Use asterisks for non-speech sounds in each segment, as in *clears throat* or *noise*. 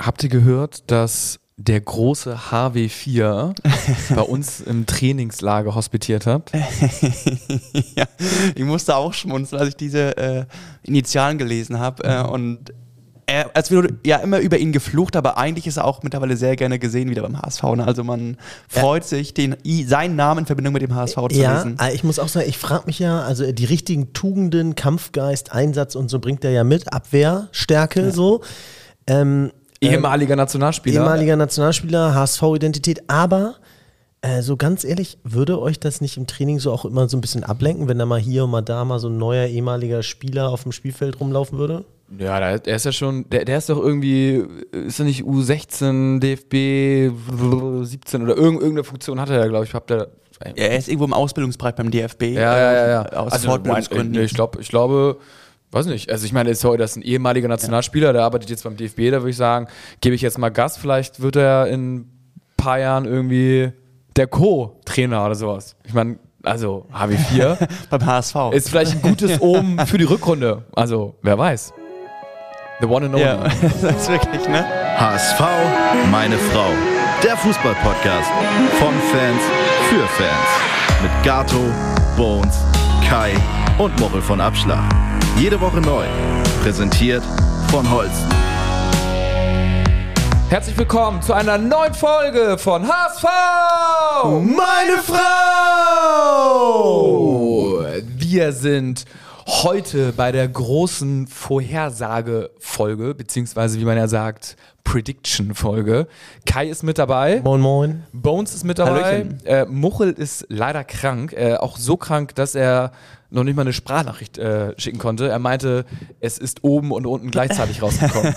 Habt ihr gehört, dass der große HW4 *laughs* bei uns im Trainingslager hospitiert hat? *laughs* ja, ich musste auch schmunzeln, als ich diese äh, Initialen gelesen habe. Äh, und er, als wir ja immer über ihn geflucht, aber eigentlich ist er auch mittlerweile sehr gerne gesehen wieder beim HSV. Ne? Also man freut sich, den, seinen Namen in Verbindung mit dem HSV zu ja, lesen. äh, ich muss auch sagen, ich frage mich ja, also die richtigen Tugenden, Kampfgeist, Einsatz und so bringt er ja mit, Abwehrstärke so. Ähm, Ehemaliger Nationalspieler. ehemaliger Nationalspieler, HSV-Identität, aber äh, so ganz ehrlich, würde euch das nicht im Training so auch immer so ein bisschen ablenken, wenn da mal hier und mal da mal so ein neuer ehemaliger Spieler auf dem Spielfeld rumlaufen würde? Ja, der, der ist ja schon, der, der ist doch irgendwie, ist er nicht U16, DFB 17 oder irgend, irgendeine Funktion hat er ja, glaube ich. Habt ihr, Ja, er ist irgendwo im Ausbildungsbereich beim DFB. ja, ja, ja, ja. äh, Aus Also, Fortbildungsgründen. nee, Ich glaube, ich glaube, weiß nicht. Also ich meine, sorry, das ist ein ehemaliger Nationalspieler, der arbeitet jetzt beim DFB, da würde ich sagen, gebe ich jetzt mal Gas, vielleicht wird er in ein paar Jahren irgendwie der Co-Trainer oder sowas. Ich meine, also HW4 *laughs* beim HSV. ist vielleicht ein gutes *laughs* Omen für die Rückrunde. Also, wer weiß. The one and only. ja, *laughs* das ist wirklich, ne? HSV, meine Frau. Der Fußball-Podcast von Fans für Fans. Mit Gato, Bones, Kai und Mochel von Abschlag. Jede Woche neu. Präsentiert von Holsten. Herzlich willkommen zu einer neuen Folge von HSV! Meine Frau! Wir sind heute bei der großen Vorhersage-Folge, beziehungsweise wie man ja sagt, Prediction-Folge. Kai ist mit dabei. Moin, moin. Bones ist mit dabei. Hallöchen. Äh, Muchel ist leider krank. Äh, auch so krank, dass er noch nicht mal eine Sprachnachricht äh, schicken konnte. Er meinte, es ist oben und unten gleichzeitig *laughs* rausgekommen.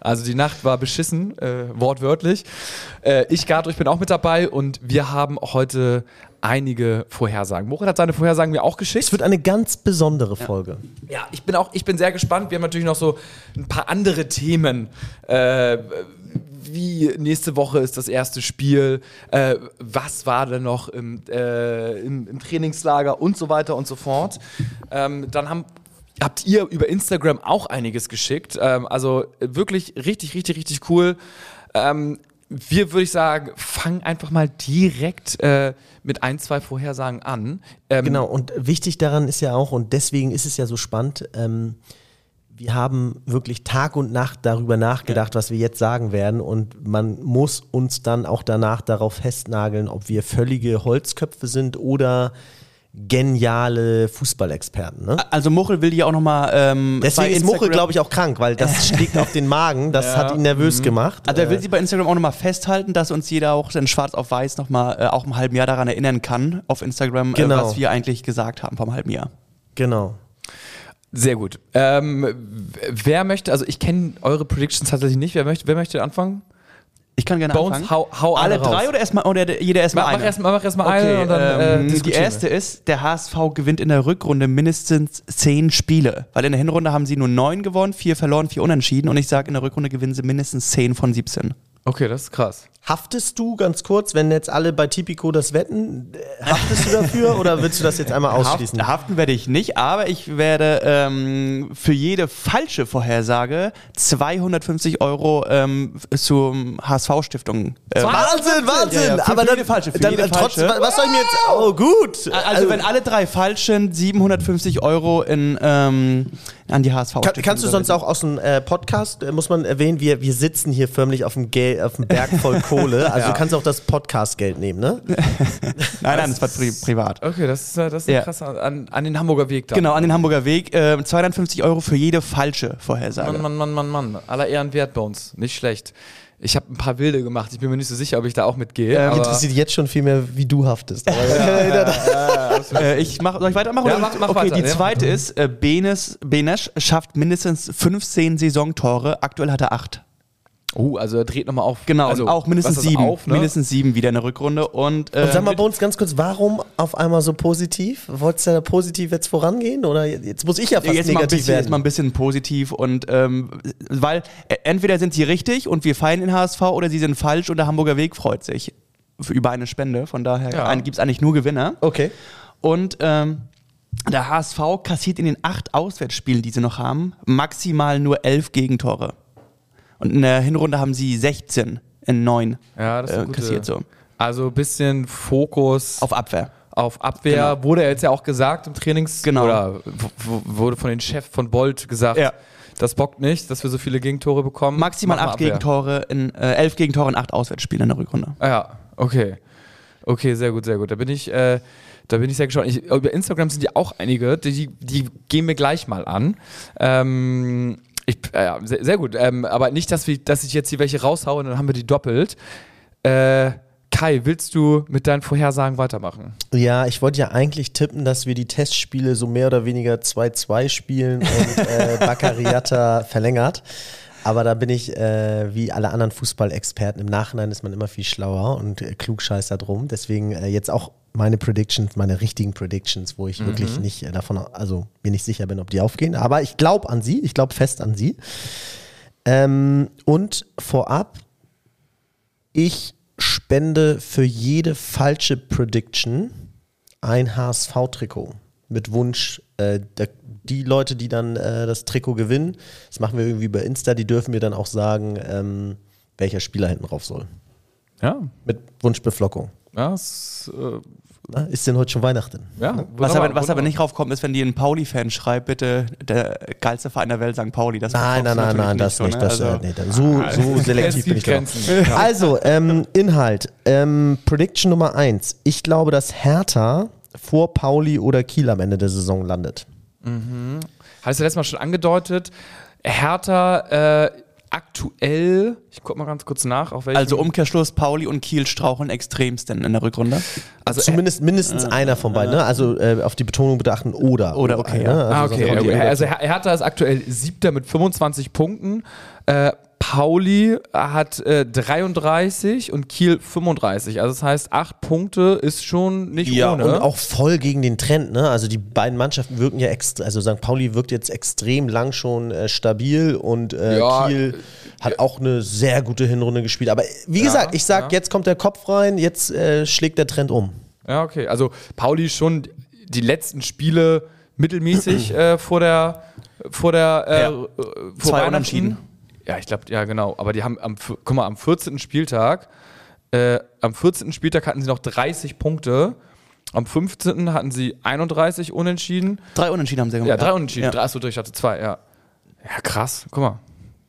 also die Nacht war beschissen, äh, wortwörtlich. Äh, ich, Gato, ich bin auch mit dabei und wir haben heute einige Vorhersagen. Muchel hat seine Vorhersagen mir auch geschickt. Es wird eine ganz besondere Folge. Ja, ich bin auch, ich bin sehr gespannt. Wir haben natürlich noch so ein paar andere Themen. Äh, wie nächste Woche ist das erste Spiel? Äh, was war denn noch im, äh, im, im Trainingslager und so weiter und so fort? Ähm, dann haben Habt ihr über Instagram auch einiges geschickt? Ähm, also wirklich richtig, richtig, richtig cool. Ähm, wir würde ich sagen, fangen einfach mal direkt äh, mit ein, zwei Vorhersagen an. Ähm, Genau, und wichtig daran ist ja auch, und deswegen ist es ja so spannend, ähm, wir haben wirklich Tag und Nacht darüber nachgedacht, was wir jetzt sagen werden. Und man muss uns dann auch danach darauf festnageln, ob wir völlige Holzköpfe sind oder geniale Fußballexperten. Ne? Also Muchel will die auch nochmal ähm, Deswegen ist Muchel, glaube ich, auch krank, weil das *laughs* schlägt auf den Magen. Das hat ihn nervös gemacht. Also er will Äh, sie bei Instagram auch nochmal festhalten, dass uns jeder auch in schwarz auf weiß nochmal äh, auch im halben Jahr daran erinnern kann, auf Instagram, Genau. äh, was wir eigentlich gesagt haben vom halben Jahr. genau. Sehr gut. Ähm, wer möchte, also ich kenne eure Predictions tatsächlich nicht. Wer möchte, wer möchte anfangen? Ich kann gerne Bones, anfangen. hau, hau Alle eine drei oder erstmal oder jeder erstmal Mach, eine? mach erstmal mach erst mal eine Okay, und dann äh, ähm, die diskutieren erste ist, der HSV gewinnt in der Rückrunde mindestens zehn Spiele. Weil in der Hinrunde haben sie nur neun gewonnen, vier verloren, vier unentschieden. Und ich sage, in der Rückrunde gewinnen sie mindestens zehn von 17. Okay, das ist krass. Haftest du ganz kurz, wenn jetzt alle bei Tipico das wetten, äh, haftest du dafür *laughs* oder willst du das jetzt einmal ausschließen? Haft, haften werde ich nicht, aber ich werde ähm, für jede falsche Vorhersage 250 Euro ähm, zum HSV-Stiftung. Ähm, Wahnsinn, Wahnsinn! Ja, ja, für- aber dann, jede falsche, für dann jede trotzdem, falsche. was soll ich mir jetzt? Oh, gut. also wenn alle drei falschen 750 Euro in, ähm, an die HSV-Stiftung. Kann, kannst du sonst auch aus dem äh, Podcast, äh, muss man erwähnen, wir, wir sitzen hier förmlich auf dem, Gel auf dem Berg voll *laughs* Kohle. Also du kannst auch das Podcast-Geld nehmen, ne? *laughs* Nein, nein, das war pri privat. Okay, das ist, das ist Ja. krass an, an den Hamburger Weg da. Genau, an den Hamburger Weg. Äh, 250 Euro für jede falsche Vorhersage. Mann, Mann, Mann, Mann, Mann. Aller Ehren wert bei uns. Nicht schlecht. Ich habe ein paar Wilde gemacht. Ich bin mir nicht so sicher, ob ich da auch mitgehe. Ähm, aber Interessiert jetzt schon viel mehr, wie du haftest. Aber, *laughs* Äh, ich mach, soll ich weitermachen? Ja, oder? mach- mach okay, weiter, die ja. zweite ist, äh, Benes, Benes schafft mindestens 15 Saisontore. Aktuell hat er 8. oh, also er dreht nochmal auf. Genau, also, auch mindestens 7. Auf, ne? Mindestens 7 wieder in der Rückrunde. Und, äh, Und sag mal bei uns ganz kurz, warum auf einmal so positiv? Wolltest du da positiv jetzt vorangehen? Oder jetzt muss ich ja fast jetzt mal, ein negativ bisschen, jetzt werden? mal ein bisschen positiv und ähm, weil äh, entweder sind sie richtig und wir feiern den HSV oder sie sind falsch und der Hamburger Weg freut sich über eine Spende. Von daher Ja. gibt es eigentlich nur Gewinner. okay. Und ähm, der HSV kassiert in den acht Auswärtsspielen, die sie noch haben, maximal nur elf Gegentore. Und in der Hinrunde haben sie 16 in 9 Ja, das ist äh, kassiert. So. Also ein bisschen Fokus Auf Abwehr. auf Abwehr. Genau. Wurde jetzt ja auch gesagt im Trainings. Genau. Oder wurde von den Chef von Bolt gesagt, Ja. das bockt nicht, dass wir so viele Gegentore bekommen. Maximal Mach mal 8 Abwehr. Gegentore in äh, 11 Gegentore in 8 Auswärtsspielen in der Rückrunde. Ah, ja, okay. Okay, sehr gut, sehr gut. Da bin ich, äh, da bin ich sehr gespannt. Ich, über Instagram sind ja auch einige, die, die gehen wir gleich mal an. Ähm, ich, äh, ja, sehr, sehr gut. Ähm, aber nicht, dass, wir, dass ich jetzt hier welche raushaue und dann haben wir die doppelt. Äh, Kai, willst du mit deinen Vorhersagen weitermachen? Ja, ich wollte ja eigentlich tippen, dass wir die Testspiele so mehr oder weniger 2-2 spielen und äh, *laughs* Baccariata verlängert. Aber da bin ich äh, wie alle anderen Fußballexperten. Im Nachhinein ist man immer viel schlauer und äh, klugscheißer drum. Deswegen äh, jetzt auch meine Predictions, meine richtigen Predictions, wo ich wirklich nicht äh, davon, also mir nicht sicher bin, ob die aufgehen. Aber ich glaube an sie, ich glaube fest an sie. Ähm, und vorab, ich spende für jede falsche Prediction ein HSV-Trikot mit Wunsch, äh, der, die Leute, die dann äh, das Trikot gewinnen, das machen wir irgendwie über Insta, die dürfen mir dann auch sagen, ähm, welcher Spieler hinten drauf soll. Ja, Mit Wunschbeflockung. ja, es, äh, Na, ist denn heute schon Weihnachten? ja Was, wunderbar, aber, was aber nicht raufkommt, ist, wenn die einen Pauli-Fan schreibt, bitte der geilste Verein der Welt, St. Pauli. Das Nein, nein, nein, nein, das nicht. ne? Das, Also- äh, nee, dann so, so selektiv bin ich da. Grenzen. Also, ähm, Inhalt. Ähm, Prediction Nummer eins. Ich glaube, dass Hertha vor Pauli oder Kiel am Ende der Saison landet. Hast du letztes Mal schon angedeutet. Hertha äh, aktuell, ich guck mal ganz kurz nach, auf welchem. Also Umkehrschluss, Pauli und Kiel straucheln extremst in, in der Rückrunde. also, Zumindest mindestens einer von beiden. Ne? Also äh, auf die Betonung beachten oder. Oder, okay, ne? ja. Ah, Also okay. die okay. oder- Also Her- Hertha ist aktuell siebter mit 25 Punkten. Äh, Pauli hat äh, 33 und Kiel 35. Also das heißt, acht Punkte ist schon nicht ja, ohne. und auch voll gegen den Trend. Ne? Also die beiden Mannschaften wirken ja extra, also St. Pauli wirkt jetzt extrem lang schon äh, stabil und äh, Ja, Kiel hat auch eine sehr gute Hinrunde gespielt. Aber wie gesagt, ich sag, jetzt kommt der Kopf rein, jetzt äh, schlägt der Trend um. Ja, okay. Also Pauli schon die letzten Spiele mittelmäßig *clears throat* äh, vor der vor der äh, Ja. äh, vor Zwei Weihnachten. Unentschieden. Ja, ich glaube, ja genau. Aber die haben am, guck mal, am 14. Spieltag, äh, am 14. Spieltag hatten sie noch 30 Punkte. Am 15. hatten sie 31 Unentschieden. Drei Unentschieden haben sie Ja, gemacht. drei Unentschieden. Ja. Drei, achso, ich hatte zwei, ja. Ja, krass. Guck mal.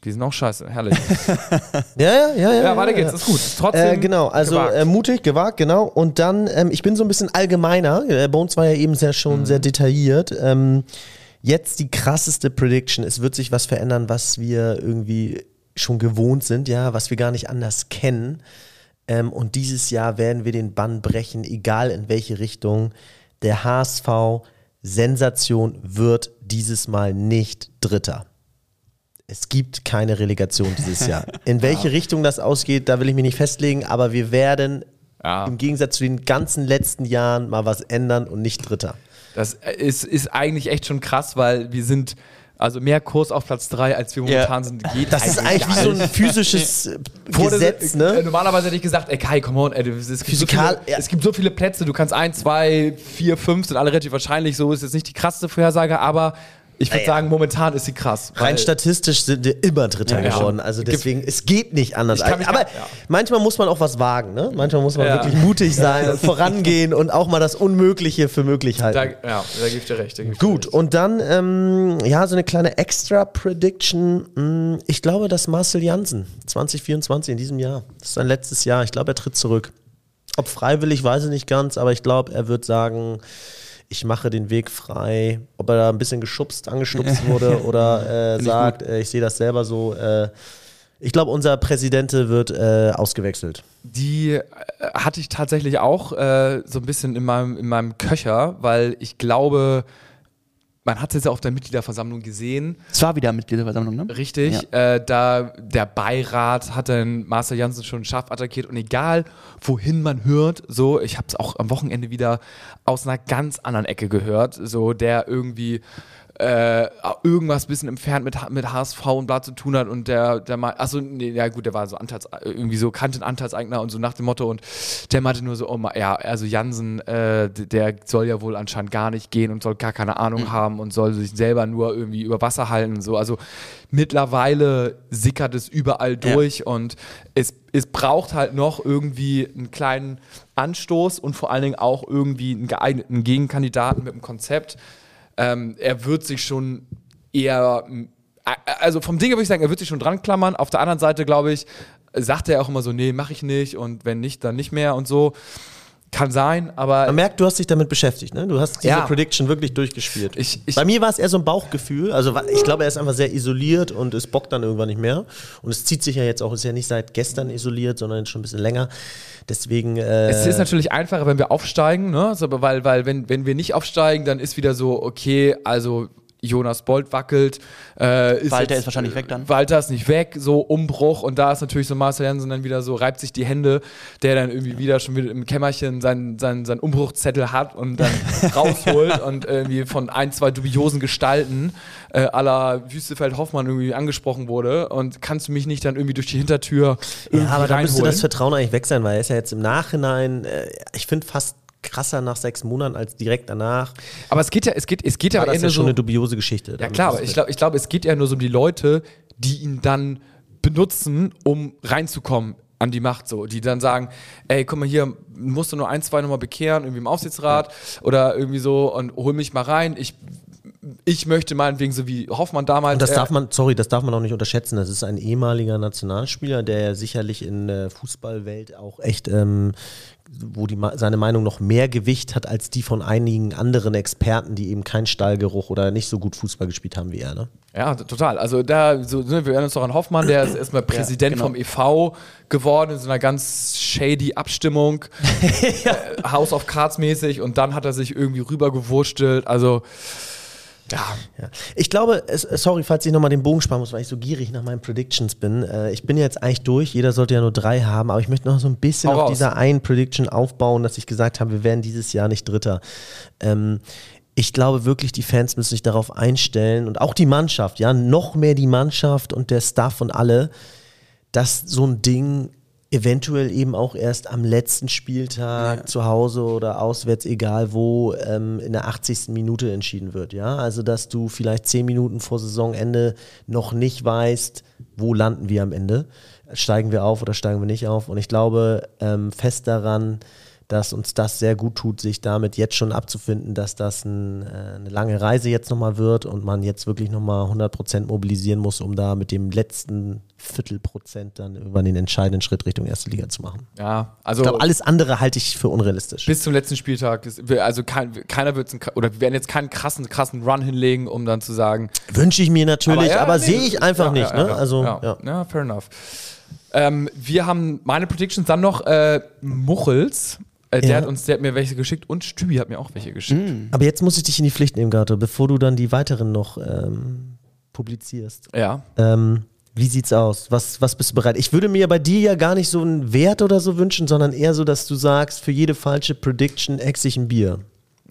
Die sind auch scheiße. Herrlich. *laughs* Ja, ja, ja. Ja, ja, weiter geht's. Ist gut. Trotzdem. Äh, genau, also gewagt. äh, mutig, gewagt, genau. Und dann, ähm, ich bin so ein bisschen allgemeiner. Äh, uns war ja eben sehr schon sehr detailliert. Ähm, jetzt die krasseste Prediction. Es wird sich was verändern, was wir irgendwie schon gewohnt sind, ja, was wir gar nicht anders kennen. Ähm, und dieses Jahr werden wir den Bann brechen, egal in welche Richtung. Der HSV Sensation wird dieses Mal nicht Dritter. Es gibt keine Relegation dieses Jahr. *laughs* In welche Richtung das ausgeht, da will ich mich nicht festlegen, aber wir werden Ja. im Gegensatz zu den ganzen letzten Jahren mal was ändern und nicht Dritter. Das ist, ist eigentlich echt schon krass, weil wir sind also mehr Kurs auf Platz 3, als wir momentan Ja. sind. Geht Das ist eigentlich wie so ein physisches *laughs* äh, Gesetz, äh, ne? Normalerweise hätte ich gesagt, ey Kai, come on, ey, es, gibt so Physikal- viele, ja. es gibt so viele Plätze, du kannst ein, zwei, vier, fünf, sind alle relativ wahrscheinlich, so ist jetzt nicht die krasseste Vorhersage, aber ich würde Naja. sagen, momentan ist sie krass. Rein statistisch sind wir immer Dritter Ja, geworden. Also Gibt- deswegen, es geht nicht anders. Kann Aber ja. manchmal muss man auch was wagen, ne? Manchmal muss man Ja. wirklich mutig sein und *laughs* vorangehen und auch mal das Unmögliche für möglich halten. Da, ja, da gebe ich dir recht. Gut, recht. und dann, ähm, ja, so eine kleine Extra-Prediction. Mm, Ich glaube, dass Marcel Janssen 2024 in diesem Jahr, das ist sein letztes Jahr, ich glaube, er tritt zurück. Ob freiwillig, weiß ich nicht ganz, aber ich glaube, er wird sagen, ich mache den Weg frei. Ob er da ein bisschen geschubst, angestupst wurde *laughs* oder äh, Find ich sagt, äh, ich sehe das selber so. Äh, ich glaube, unser Präsident wird äh, ausgewechselt. Die äh, hatte ich tatsächlich auch äh, so ein bisschen in meinem, in meinem Köcher, weil ich glaube, man hat es jetzt ja auf der Mitgliederversammlung gesehen, Es war wieder Mitgliederversammlung, ne? Richtig, äh, da der Beirat hat dann Marcel Janssen schon scharf attackiert und egal wohin man hört, so, ich habe es auch am Wochenende wieder aus einer ganz anderen Ecke gehört, so der irgendwie äh, irgendwas bisschen entfernt mit, mit HSV und bla zu tun hat und der, der mal, achso, nee, ja gut, der war so Anteils, irgendwie so kannte Anteilseigner und so nach dem Motto und der meinte nur so, oh, ja, also Jansen, äh, der soll ja wohl anscheinend gar nicht gehen und soll gar keine Ahnung mhm. haben und soll sich selber nur irgendwie über Wasser halten und so. Also mittlerweile sickert es überall durch ja. und es, es braucht halt noch irgendwie einen kleinen Anstoß und vor allen Dingen auch irgendwie einen geeigneten Gegenkandidaten mit einem Konzept. Ähm, er wird sich schon eher, also vom Ding würde ich sagen, er wird sich schon dran klammern. Auf der anderen Seite, glaube ich, sagt er auch immer so, nee, mache ich nicht und wenn nicht, dann nicht mehr und so. Kann sein, aber. Man merkt, du hast dich damit beschäftigt, ne? Du hast diese ja. Prediction wirklich durchgespielt. Ich, ich Bei mir war es eher so ein Bauchgefühl. Also ich glaube, er ist einfach sehr isoliert und es bockt dann irgendwann nicht mehr. Und es zieht sich ja jetzt auch, ist ja nicht seit gestern isoliert, sondern schon ein bisschen länger. Deswegen. Äh es ist natürlich einfacher, wenn wir aufsteigen, ne? Also, weil, weil wenn, wenn wir nicht aufsteigen, dann ist wieder so, okay, also Jonas Bolt wackelt. Äh, ist Walter jetzt, ist wahrscheinlich weg dann. Walter ist nicht weg, so Umbruch. Und da ist natürlich so Marcel Janssen dann wieder so, reibt sich die Hände, der dann irgendwie wieder schon wieder im Kämmerchen seinen sein, sein Umbruchzettel hat und dann *laughs* rausholt und irgendwie von ein, zwei dubiosen Gestalten äh, aller Wüstefeld Hoffmann irgendwie angesprochen wurde. Und kannst du mich nicht dann irgendwie durch die Hintertür Ja, aber da müsste das Vertrauen eigentlich weg sein, weil er ist ja jetzt im Nachhinein, äh, ich finde fast krasser nach sechs Monaten als direkt danach. Aber es geht ja, es geht, es geht ja, das ist schon so, eine dubiose Geschichte. Ja klar, aber ich glaube, ich glaube, es geht ja nur so um die Leute, die ihn dann benutzen, um reinzukommen an die Macht so, die dann sagen, ey, guck mal hier, musst du nur ein, zwei nochmal bekehren, irgendwie im Aufsichtsrat ja. oder irgendwie so und hol mich mal rein, ich ich möchte meinetwegen so wie Hoffmann damals. Und das darf man, sorry, das darf man auch nicht unterschätzen. Das ist ein ehemaliger Nationalspieler, der sicherlich in der Fußballwelt auch echt ähm, wo die, seine Meinung noch mehr Gewicht hat als die von einigen anderen Experten, die eben keinen Stallgeruch oder nicht so gut Fußball gespielt haben wie er. Ne? Ja, total. Also da, so, ne, wir erinnern uns doch an Hoffmann, der ist erstmal Präsident ja, genau. vom e.V. geworden in so einer ganz shady Abstimmung, ja. *laughs* äh, House of Cards mäßig und dann hat er sich irgendwie rübergewurstelt. Also ja. ja. Ich glaube, sorry, falls ich nochmal den Bogen sparen muss, weil ich so gierig nach meinen Predictions bin. Äh, ich bin jetzt eigentlich durch, jeder sollte ja nur drei haben, aber ich möchte noch so ein bisschen Hau auf raus. dieser einen Prediction aufbauen, dass ich gesagt habe, wir werden dieses Jahr nicht Dritter. Ähm, ich glaube wirklich, die Fans müssen sich darauf einstellen und auch die Mannschaft, ja, noch mehr die Mannschaft und der Staff und alle, dass so ein Ding eventuell eben auch erst am letzten Spieltag ja. zu Hause oder auswärts, egal wo, ähm, in der 80. Minute entschieden wird. Ja, also dass du vielleicht zehn Minuten vor Saisonende noch nicht weißt, wo landen wir am Ende. Steigen wir auf oder steigen wir nicht auf? Und ich glaube ähm, fest daran, dass uns das sehr gut tut, sich damit jetzt schon abzufinden, dass das ein, äh, eine lange Reise jetzt nochmal wird und man jetzt wirklich nochmal 100% mobilisieren muss, um da mit dem letzten Viertelprozent dann irgendwann den entscheidenden Schritt Richtung erste Liga zu machen. Ja, also. Ich glaube, alles andere halte ich für unrealistisch. Bis zum letzten Spieltag. also kein, keiner wird oder wir werden jetzt keinen krassen, krassen Run hinlegen, um dann zu sagen. Wünsche ich mir natürlich, aber, ja, aber nee, sehe ich einfach ja, nicht. Ja, ne? also, ja. ja, fair enough. Ähm, wir haben meine Predictions dann noch äh, Muchels äh, der, ja. hat uns, der hat mir welche geschickt und Stübi hat mir auch welche geschickt. Mhm. Aber jetzt muss ich dich in die Pflicht nehmen, Gato, bevor du dann die weiteren noch ähm, publizierst. Ja. Ähm, wie sieht's aus? Was, was bist du bereit? Ich würde mir bei dir ja gar nicht so einen Wert oder so wünschen, sondern eher so, dass du sagst, für jede falsche Prediction ex ich ein Bier.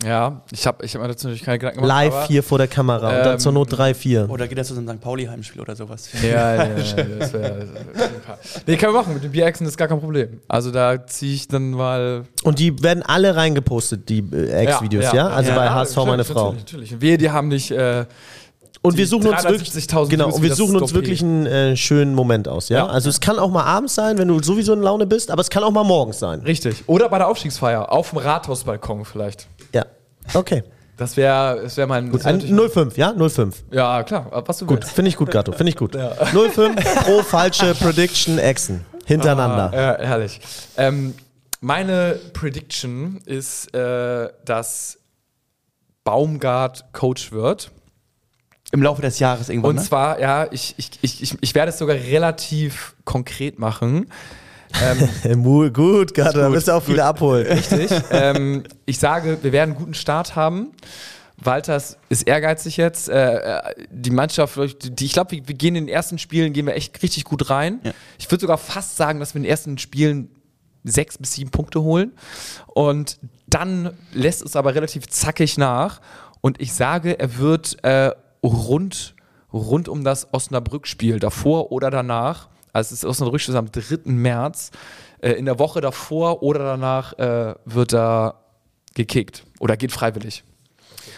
Ja, ich habe ich hab mir dazu natürlich keine Gedanken gemacht. Live hier vor der Kamera ähm, und dann zur Not 3-4. Oder geht das zu so einem St. Pauli-Heimspiel oder sowas? Ja, ja, ja. das wär, nee, können wir machen. Mit den Bierechsen ist gar kein Problem. Also da ziehe ich dann mal. Und die werden alle reingepostet, die äh, Ex-Videos, ja, ja, ja? Also bei HSV meine Frau. Natürlich, natürlich. Wir, die haben nicht. Äh, und wir suchen uns wirklich, genau, und wir suchen uns wirklich einen äh, schönen Moment aus, ja? ja? Also es kann auch mal abends sein, wenn du sowieso in Laune bist, aber es kann auch mal morgens sein. Richtig. Oder bei der Aufstiegsfeier, auf dem Rathausbalkon vielleicht. Ja. Okay. Das wäre das wär mein. Gut, ein 05, ja? 05. Ja, klar. Was du gut, finde ich gut, Gato. Finde ich gut. *laughs* Ja. 05 pro falsche Prediction Exen. Hintereinander. Ah, ja, herrlich. Ähm, meine Prediction ist, äh, dass Baumgart Coach wird. Im Laufe des Jahres irgendwann. Und ne? zwar, ja, ich, ich, ich, ich werde es sogar relativ konkret machen. Ähm, *laughs* gut, Gott, da wirst du auch viele abholen. Richtig. *laughs* ähm, ich sage, wir werden einen guten Start haben. Walters ist ehrgeizig jetzt. Äh, äh die Mannschaft, die, ich glaube, wir, wir, gehen in den ersten Spielen, gehen wir echt richtig gut rein. Ja. Ich würde sogar fast sagen, dass wir in den ersten Spielen sechs bis sieben Punkte holen. Und dann lässt es aber relativ zackig nach. und ich sage, er wird äh, rund, rund um das Osnabrück-Spiel, davor oder danach, also das Osnabrück-Spiel ist am 3. März, äh, in der Woche davor oder danach äh, wird er gekickt oder geht freiwillig.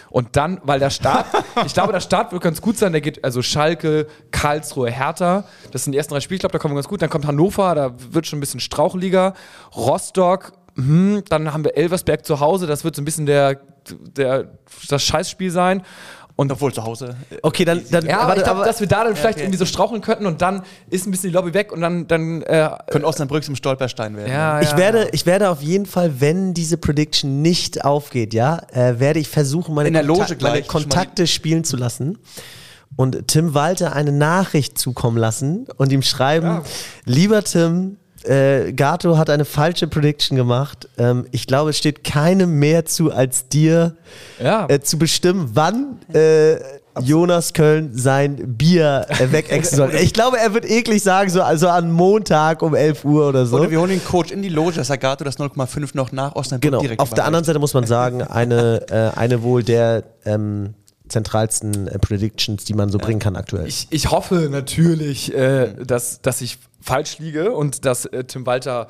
Und dann, weil der Start, *laughs* ich glaube, der Start wird ganz gut sein. Der geht also Schalke, Karlsruhe, Hertha. Das sind die ersten drei Spiele. Ich glaube, da kommen wir ganz gut. Dann kommt Hannover, da wird schon ein bisschen straucheliger. Rostock, hm, dann haben wir Elversberg zu Hause. Das wird so ein bisschen der, der, das Scheißspiel sein. Und obwohl zu Hause. Okay, dann, dann Ja, aber warte, ich glaube, dass wir da dann vielleicht okay. irgendwie so straucheln könnten und dann ist ein bisschen die Lobby weg und dann, dann äh, Könnte Osnabrück zum Stolperstein werden. ja, Ich ja. werde, ich werde auf jeden Fall, wenn diese Prediction nicht aufgeht, ja, äh, werde ich versuchen, meine, In der Loge Kontak- gleich meine Kontakte spielen zu lassen und Tim Walter eine Nachricht zukommen lassen und ihm schreiben, lieber Tim, äh, Gato hat eine falsche Prediction gemacht. Ähm, ich glaube, es steht keinem mehr zu, als dir Ja. äh, zu bestimmen, wann äh, Jonas Köln sein Bier äh, wegexen soll. Ich glaube, er wird eklig sagen, so also an Montag um 11 Uhr oder so. Oder wir holen den Coach in die Loge, dass Agato das 0,5 noch nach Osnabrück Genau. direkt Auf der anderen. Seite muss man sagen, eine, äh, eine wohl der ähm, zentralsten äh, Predictions, die man so bringen kann aktuell. Ich, ich hoffe natürlich, äh, dass, dass ich falsch liege und dass äh, Tim Walter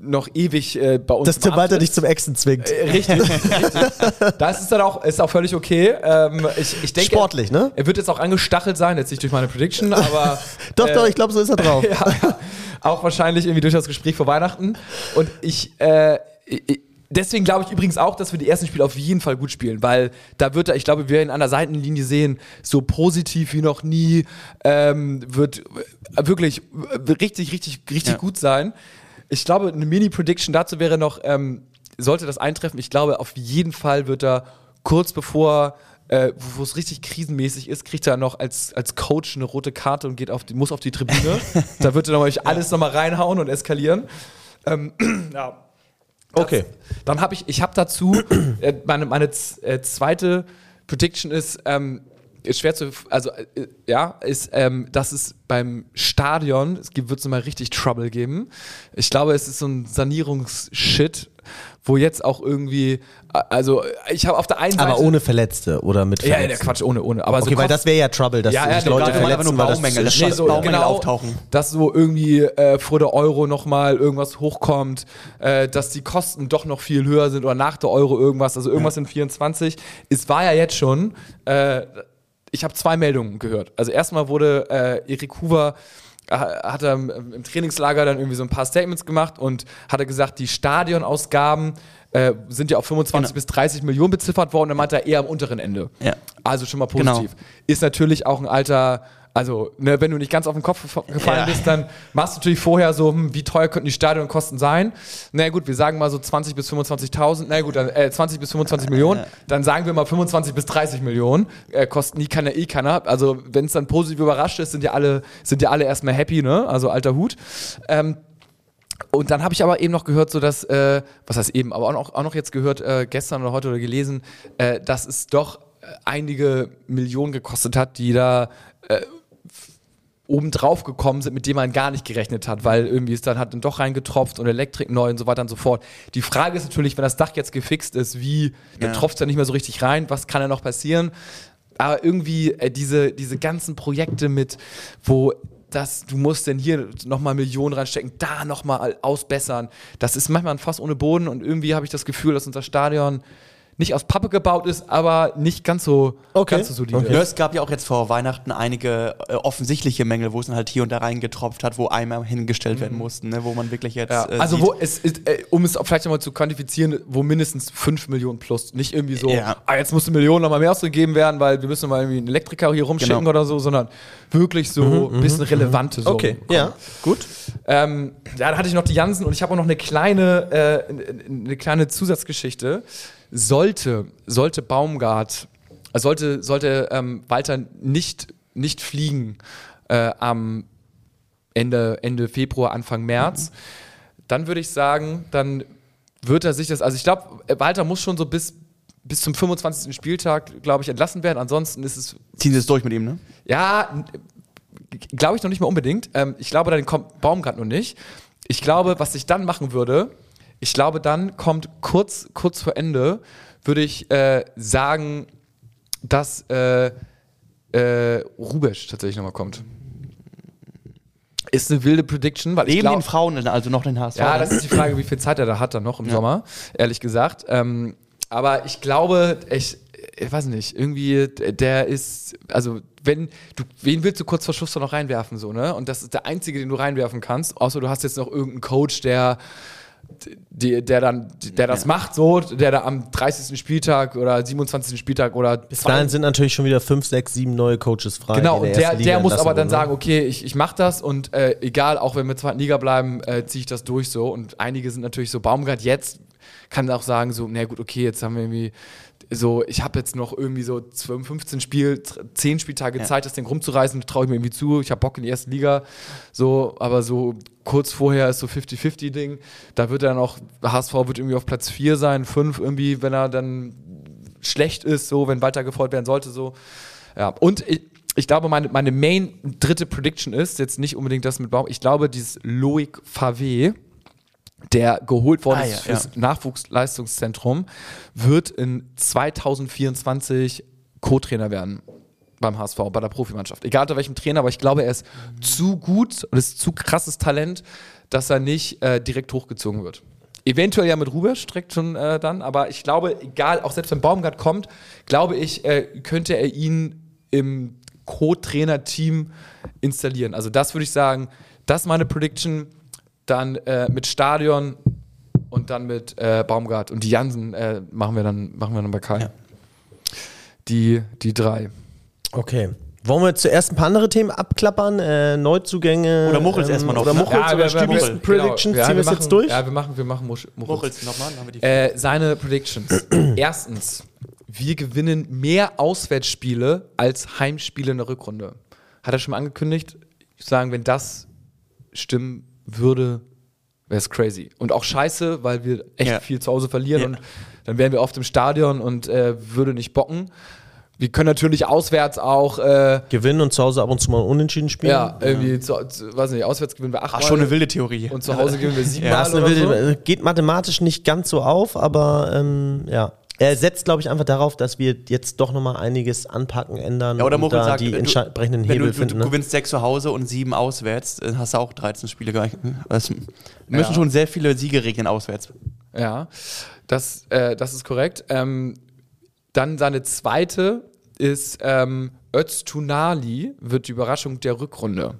noch ewig äh, bei uns Dass im Tim Walter dich zum Exen zwingt. Äh, Richtig, *laughs* richtig. Das ist dann auch, ist auch völlig okay. Ähm, ich, ich denke, Sportlich, ne? Er wird jetzt auch angestachelt sein, jetzt nicht durch meine Prediction, *laughs* aber. doch, äh, doch, ich glaube, so ist er drauf. *laughs* ja, auch wahrscheinlich irgendwie durch das Gespräch vor Weihnachten. Und ich, äh, ich deswegen glaube ich übrigens auch, dass wir die ersten Spiele auf jeden Fall gut spielen, weil da wird er, ich glaube, wir werden an der Seitenlinie sehen, so positiv wie noch nie, ähm, wird wirklich richtig, richtig, richtig Ja. gut sein. Ich glaube, eine Mini-Prediction dazu wäre noch, ähm, sollte das eintreffen, ich glaube, auf jeden Fall wird er kurz bevor äh, wo es richtig krisenmäßig ist, kriegt er noch als, als Coach eine rote Karte und geht auf die, muss auf die Tribüne. *laughs* da wird er nochmal alles nochmal reinhauen und eskalieren. Ähm, *clears throat* ja. Okay. Dann habe ich, ich habe dazu, äh, meine, meine äh, zweite Prediction ist, ähm, ist schwer zu, also äh, ja, ist, ähm, dass es beim Stadion, es wird es mal richtig Trouble geben. Ich glaube, es ist so ein Sanierungsshit, wo jetzt auch irgendwie, also ich habe auf der einen Seite. Aber ohne Verletzte oder mit Ja, ja, Verletzten. der Quatsch, ohne, ohne. Aber so Okay, weil kost- das wäre ja Trouble, dass Ja, ja, der Leute einfach verletzen, weil das Baumängel. Das Nee, Scheiß Baumängel auftauchen. Dass so irgendwie äh, vor der Euro nochmal irgendwas hochkommt, äh, dass die Kosten doch noch viel höher sind oder nach der Euro irgendwas, also irgendwas in 24. Es war ja jetzt schon, äh, ich habe zwei Meldungen gehört. Also erstmal wurde äh, Erik Hoover äh, hat er im, im Trainingslager dann irgendwie so ein paar Statements gemacht und hat er gesagt, die Stadionausgaben äh, sind ja auf 25 Genau. bis 30 Millionen beziffert worden, dann meint er eher am unteren Ende. Ja. Also schon mal Genau. positiv. Ist natürlich auch ein alter, also ne, wenn du nicht ganz auf den Kopf gef- gefallen Ja. bist, dann machst du natürlich vorher so, hm, wie teuer könnten die Stadionkosten sein? Na gut, wir sagen mal so 20 bis 25.000, na gut, dann äh, 20 bis 25 Millionen, dann sagen wir mal 25 bis 30 Millionen, äh, kosten nie keiner eh keiner. Also wenn es dann positiv überrascht ist, sind ja alle, sind ja alle erstmal happy, ne? Also alter Hut. Ähm, und dann habe ich aber eben noch gehört, so dass, äh, was heißt eben, aber auch noch, auch noch jetzt gehört, äh, gestern oder heute oder gelesen, äh, dass es doch äh, einige Millionen gekostet hat, die da äh, obendrauf gekommen sind, mit denen man gar nicht gerechnet hat, weil irgendwie ist dann hat dann doch reingetropft und Elektrik neu und so weiter und so fort. Die Frage ist natürlich, wenn das Dach jetzt gefixt ist, wie, dann Ja. tropft es ja nicht mehr so richtig rein, was kann da noch passieren? Aber irgendwie äh, diese, diese ganzen Projekte mit, wo das, du musst denn hier nochmal Millionen reinstecken, da nochmal ausbessern. Das ist manchmal ein Fass ohne Boden und irgendwie habe ich das Gefühl, dass unser Stadion nicht aus Pappe gebaut ist, aber nicht ganz so, Okay. ganz so solide. Okay. Ja, es gab ja auch jetzt vor Weihnachten einige äh, offensichtliche Mängel, wo es dann halt hier und da reingetropft hat, wo einmal hingestellt werden mussten, ne, wo man wirklich jetzt. Ja, äh, also sieht- wo es ist, äh, um es vielleicht nochmal zu quantifizieren, wo mindestens 5 Millionen plus. Nicht irgendwie so, Ja. ah, jetzt muss eine Million nochmal mehr ausgegeben werden, weil wir müssen mal irgendwie einen Elektriker hier rumschicken Genau. oder so, sondern wirklich so ein bisschen relevante so. Okay, ja, gut. Ähm, ja, dann hatte ich noch die Jansen und ich habe auch noch eine kleine, äh, eine kleine Zusatzgeschichte. Sollte, sollte Baumgart, sollte, sollte ähm, Walter nicht, nicht fliegen äh, am Ende, Ende Februar, Anfang März, dann würde ich sagen, dann wird er sich das, also ich glaube, Walter muss schon so bis, bis zum 25. Spieltag, glaube ich, entlassen werden. Ansonsten ist es ziehen sie es durch mit ihm, ne? ja, glaube ich noch nicht mehr unbedingt. Ähm, ich glaube, dann kommt Baumgart noch nicht. Ich glaube, was ich dann machen würde, ich glaube, dann kommt kurz, kurz vor Ende, würde ich äh, sagen, dass äh, äh, Rubesch tatsächlich nochmal kommt. Ist eine wilde Prediction, weil ich Neben glaub, den Frauen, also noch den HSV. Ja, das ist die Frage, wie viel Zeit er da hat dann noch im Sommer, ehrlich gesagt. Ähm, aber ich glaube, ich, ich weiß nicht, irgendwie, der ist, also wenn du, wen willst du kurz vor Schuss da noch reinwerfen, so, ne? Und das ist der einzige, den du reinwerfen kannst, außer du hast jetzt noch irgendeinen Coach, der die, der dann, der das macht, so, der da am 30. Spieltag oder 27. Spieltag oder Bis dahin sind natürlich schon wieder fünf, sechs, sieben neue Coaches frei. Genau, und der, der, der muss aber dann sagen, okay, ich, ich mach das und äh, egal, auch wenn wir zweiten Liga bleiben, äh, ziehe ich das durch so. Und einige sind natürlich so, Baumgart jetzt kann auch sagen, so, na gut, okay, jetzt haben wir irgendwie so, ich habe jetzt noch irgendwie so 12, 15 Spiel, 10 Spieltage Ja. Zeit, das Ding rumzureißen, traue ich mir irgendwie zu, ich habe Bock in die erste Liga, so, aber so kurz vorher ist so 50-50-Ding, da wird er dann auch, HSV wird irgendwie auf Platz 4 sein, 5 irgendwie, wenn er dann schlecht ist, so, wenn weiter gefordert werden sollte, so. Ja, und ich, ich glaube, meine, meine Main dritte Prediction ist, jetzt nicht unbedingt das mit Baum, ich glaube, dieses Loic Favé, der geholt worden Ah, ist ja, fürs Nachwuchsleistungszentrum, wird in 2024 Co-Trainer werden beim HSV, bei der Profimannschaft. Egal unter welchem Trainer, aber ich glaube, er ist zu gut und ist zu krasses Talent, dass er nicht äh, direkt hochgezogen wird. Eventuell ja mit Rubesch direkt schon äh, dann, aber ich glaube, egal, auch selbst wenn Baumgart kommt, glaube ich, äh, könnte er ihn im Co-Trainer-Team installieren. Also das würde ich sagen, das ist meine Prediction. Dann äh, mit Stadion und dann mit äh, Baumgart und die Jansen äh, machen wir dann machen wir dann bei Kai. Ja. Die die drei. Okay. Wollen wir zuerst ein paar andere Themen abklappern? Äh, Neuzugänge? Oder Muchels erstmal noch, Oder ne? Muchels Ja, oder Stübis Predictions? genau. Ja, Ziehen wir es machen- jetzt durch? Ja, wir machen wir machen Musch, Muchels. Muchels nochmal, Äh, seine Predictions. *clears throat* Erstens, wir gewinnen mehr Auswärtsspiele als Heimspiele in der Rückrunde. Hat er schon mal angekündigt. Ich würde sagen, wenn das stimmen würde, wäre es crazy. Und auch scheiße, weil wir echt Ja. viel zu Hause verlieren Ja. und dann wären wir oft im Stadion und äh, würde nicht bocken. Wir können natürlich auswärts auch, äh, Gewinnen und zu Hause ab und zu mal unentschieden spielen? ja, irgendwie, Zu, zu, weiß nicht, auswärts gewinnen wir achtmal. Ach, schon eine wilde Theorie. Und zu Hause gewinnen wir siebenmal. Ja, eine oder so. wilde, geht mathematisch nicht ganz so auf, aber ähm, ja. Er setzt, glaube ich, einfach darauf, dass wir jetzt doch nochmal einiges anpacken, ändern Ja, oder und da sagt, die du- entsprechenden Hebel du, finden. du ne? gewinnst sechs zu Hause und sieben auswärts, dann hast du auch 13 Spiele gleich. Es müssen Ja. schon sehr viele Siege regnen auswärts. Ja, das, äh, das ist korrekt. Ähm, dann seine zweite ist ähm, Öztunali wird die Überraschung der Rückrunde.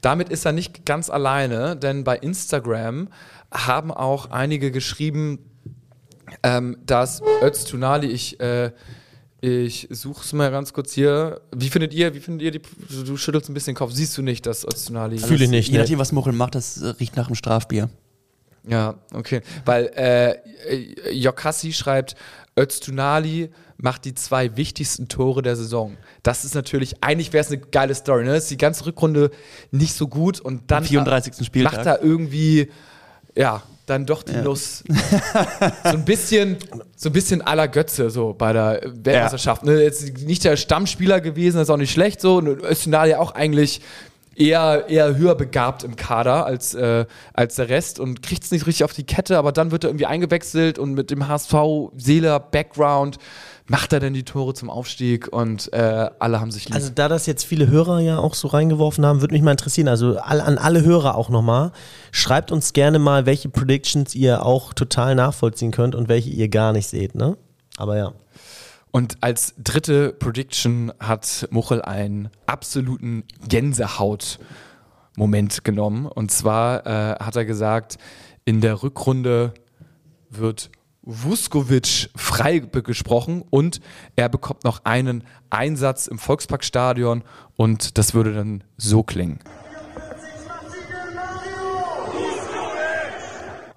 Damit ist er nicht ganz alleine, denn bei Instagram haben auch einige geschrieben, ähm, dass Öztunali, ich, äh, ich suche es mal ganz kurz hier. Wie findet ihr, wie findet ihr die, du, schüttelst ein bisschen den Kopf, siehst du nicht, dass Öztunali... Fühle ich nicht, Je ne? nachdem, was Muchel macht, das äh, riecht nach einem Strafbier. Ja, okay. Weil äh, äh, Jokassi schreibt, Öztunali macht die zwei wichtigsten Tore der Saison. Das ist natürlich, eigentlich wäre es eine geile Story, ne? Ist die ganze Rückrunde nicht so gut und dann Am 34. Spieltag. macht er irgendwie, ja, dann doch die Nuss. so ein bisschen, so ein bisschen la Götze, so bei der Weltmeisterschaft. Ne? Jetzt nicht der Stammspieler gewesen, das ist auch nicht schlecht so. Und Öztunali auch eigentlich eher, eher höher begabt im Kader als, äh, als der Rest und kriegt es nicht richtig auf die Kette, aber dann wird er irgendwie eingewechselt und mit dem HSV Seeler Background macht er dann die Tore zum Aufstieg und äh, alle haben sich lieb. Also da das jetzt viele Hörer ja auch so reingeworfen haben, würde mich mal interessieren, also an alle Hörer auch nochmal, schreibt uns gerne mal, welche Predictions ihr auch total nachvollziehen könnt und welche ihr gar nicht seht, ne? Aber ja. Und als dritte Prediction hat Muchel einen absoluten Gänsehaut-Moment genommen. Und zwar äh, hat er gesagt, in der Rückrunde wird Vuskovic frei be- gesprochen und er bekommt noch einen Einsatz im Volksparkstadion und das würde dann so klingen.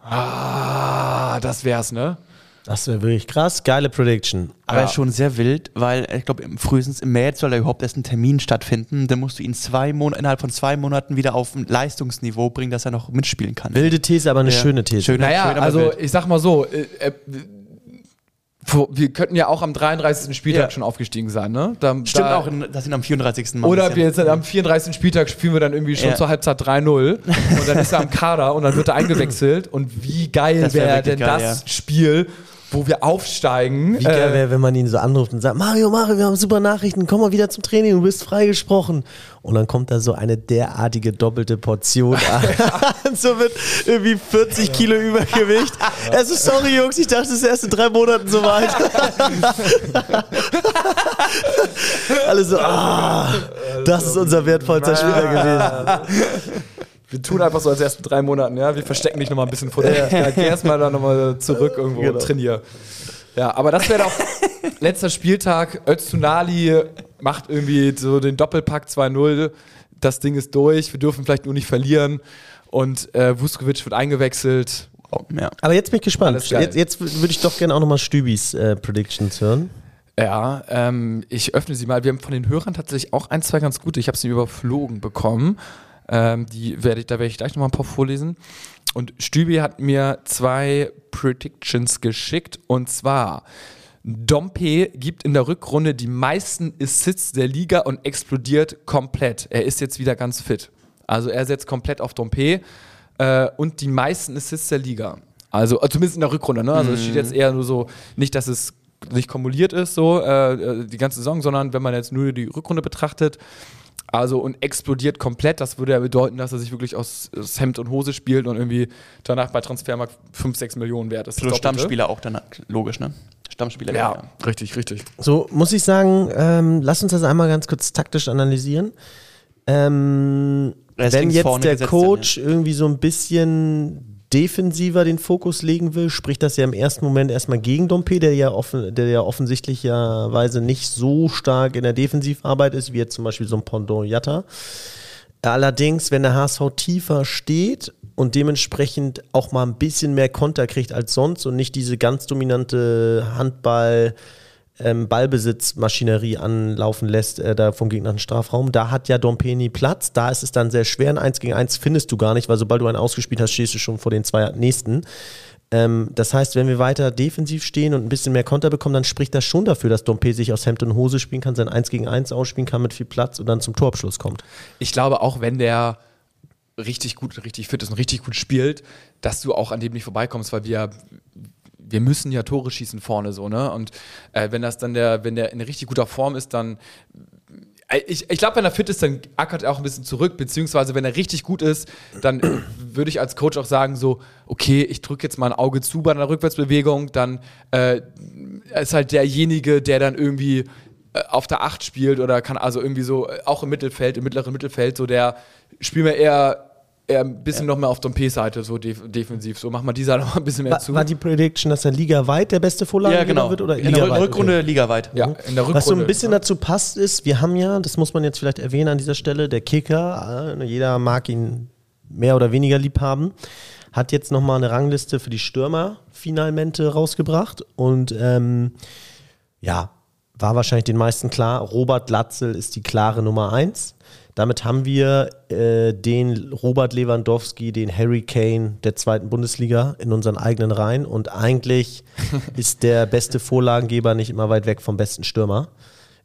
Ah, das wär's, ne? Das wäre wirklich krass, geile Prediction. Aber Ja. schon sehr wild, weil ich glaube, frühestens im März soll da überhaupt erst ein Termin stattfinden. Dann musst du ihn zwei Mon innerhalb von zwei Monaten wieder auf ein Leistungsniveau bringen, dass er noch mitspielen kann. Wilde These, aber eine Ja. schöne These. Schön. Naja, schön, also wild. ich sag mal so, äh, äh, wir könnten ja auch am 33. Spieltag Ja. schon aufgestiegen sein, ne? Da, Stimmt da, auch, in, dass ihn am 34. Mal Oder wir ja. jetzt am 34. Spieltag spielen wir dann irgendwie schon Ja. zur Halbzeit 3-0 und dann ist er am Kader und dann wird er *laughs* eingewechselt und wie geil Das wär wäre wirklich denn geil, das Spiel wo wir aufsteigen. Wie geil Äh, wäre, wenn man ihn so anruft und sagt, Mario, Mario, wir haben super Nachrichten, komm mal wieder zum Training, du bist freigesprochen. Und dann kommt da so eine derartige doppelte Portion an, *laughs* *laughs* so mit irgendwie 40 Kilo Übergewicht. Also sorry Jungs, ich dachte, es ist erst in drei Monaten soweit. *laughs* Alle so, ah, das ist unser wertvollster Spieler gewesen. Wir tun einfach so als ersten drei Monaten, ja. Wir verstecken dich nochmal ein bisschen vor der ja. Geh erstmal dann nochmal zurück irgendwo Genau. und trainier. Ja, aber das wäre doch *laughs* letzter Spieltag. Öztunali macht irgendwie so den Doppelpack 2-0. Das Ding ist durch. Wir dürfen vielleicht nur nicht verlieren. Und äh, Vuskovic wird eingewechselt. Oh, ja. Aber jetzt bin ich gespannt. Jetzt, jetzt würde ich doch gerne auch nochmal Stübis äh, Predictions hören. Ja, ähm, ich öffne sie mal. Wir haben von den Hörern tatsächlich auch ein, zwei ganz gute. Ich habe sie überflogen bekommen. Ähm, die werde ich, da werde ich gleich nochmal ein paar vorlesen. Und Stübi hat mir zwei Predictions geschickt. Und zwar, Dompe gibt in der Rückrunde die meisten Assists der Liga und explodiert komplett. Er ist jetzt wieder ganz fit. Also er setzt komplett auf Dompe äh, und die meisten Assists der Liga. Also äh, zumindest in der Rückrunde. Ne? Also es steht jetzt eher nur so, nicht, dass es nicht kumuliert ist, so äh, äh, die ganze Saison, sondern wenn man jetzt nur die Rückrunde betrachtet, also und explodiert komplett, das würde ja bedeuten, dass er sich wirklich aus, aus Hemd und Hose spielt und irgendwie danach bei Transfermarkt 5, 6 Millionen wert ist. Doppelte. Stammspieler auch dann, logisch, ne? Stammspieler. Ja, richtig, richtig. So, muss ich sagen, ähm, lass uns das einmal ganz kurz taktisch analysieren. Ähm, wenn jetzt der Coach irgendwie so ein bisschen defensiver den Fokus legen will, spricht das ja im ersten Moment erstmal gegen Dompe, der ja, offen, der ja offensichtlicherweise nicht so stark in der Defensivarbeit ist, wie jetzt zum Beispiel so ein Pendant Jatta. Allerdings, wenn der HSV tiefer steht und dementsprechend auch mal ein bisschen mehr Konter kriegt als sonst und nicht diese ganz dominante Handball- ähm, Ballbesitzmaschinerie anlaufen lässt, äh, da vom gegnerischen Strafraum. Da hat ja Dompeni Platz. Da ist es dann sehr schwer. Ein 1 gegen 1 findest du gar nicht, weil sobald du einen ausgespielt hast, stehst du schon vor den zwei nächsten. Ähm, das heißt, wenn wir weiter defensiv stehen und ein bisschen mehr Konter bekommen, dann spricht das schon dafür, dass Dompe sich aus Hemd und Hose spielen kann, sein 1 gegen 1 ausspielen kann mit viel Platz und dann zum Torabschluss kommt. Ich glaube, auch wenn der richtig gut, richtig fit ist und richtig gut spielt, dass du auch an dem nicht vorbeikommst, weil wir wir müssen ja Tore schießen vorne so, ne? Und äh, wenn das dann der, wenn der in richtig guter Form ist, dann äh, ich, ich glaube, wenn er fit ist, dann ackert er auch ein bisschen zurück, beziehungsweise wenn er richtig gut ist, dann *coughs* würde ich als Coach auch sagen, so, okay, ich drücke jetzt mal ein Auge zu bei einer Rückwärtsbewegung, dann äh, ist halt derjenige, der dann irgendwie äh, auf der Acht spielt oder kann also irgendwie so, äh, auch im Mittelfeld, im mittleren Mittelfeld, so der spielen wir eher, eher ein bisschen noch mehr auf Dompe-Seite, so def defensiv, so machen wir die Seite noch ein bisschen mehr War, zu. war die Prediction, dass er ligaweit der beste Vorlagengeber Ja, genau. wird? Oder in der ligaweit? Rückrunde ligaweit. ja, in der Rückrunde. Was so ein bisschen dazu passt, ist, wir haben ja, das muss man jetzt vielleicht erwähnen an dieser Stelle, der Kicker, äh, jeder mag ihn mehr oder weniger lieb haben, hat jetzt nochmal eine Rangliste für die Stürmer-Finalmente rausgebracht und ähm, ja, war wahrscheinlich den meisten klar, Robert Latzel ist die klare Nummer eins. Damit haben wir äh, den Robert Lewandowski, den Harry Kane der zweiten Bundesliga in unseren eigenen Reihen. Und eigentlich *laughs* ist der beste Vorlagengeber nicht immer weit weg vom besten Stürmer.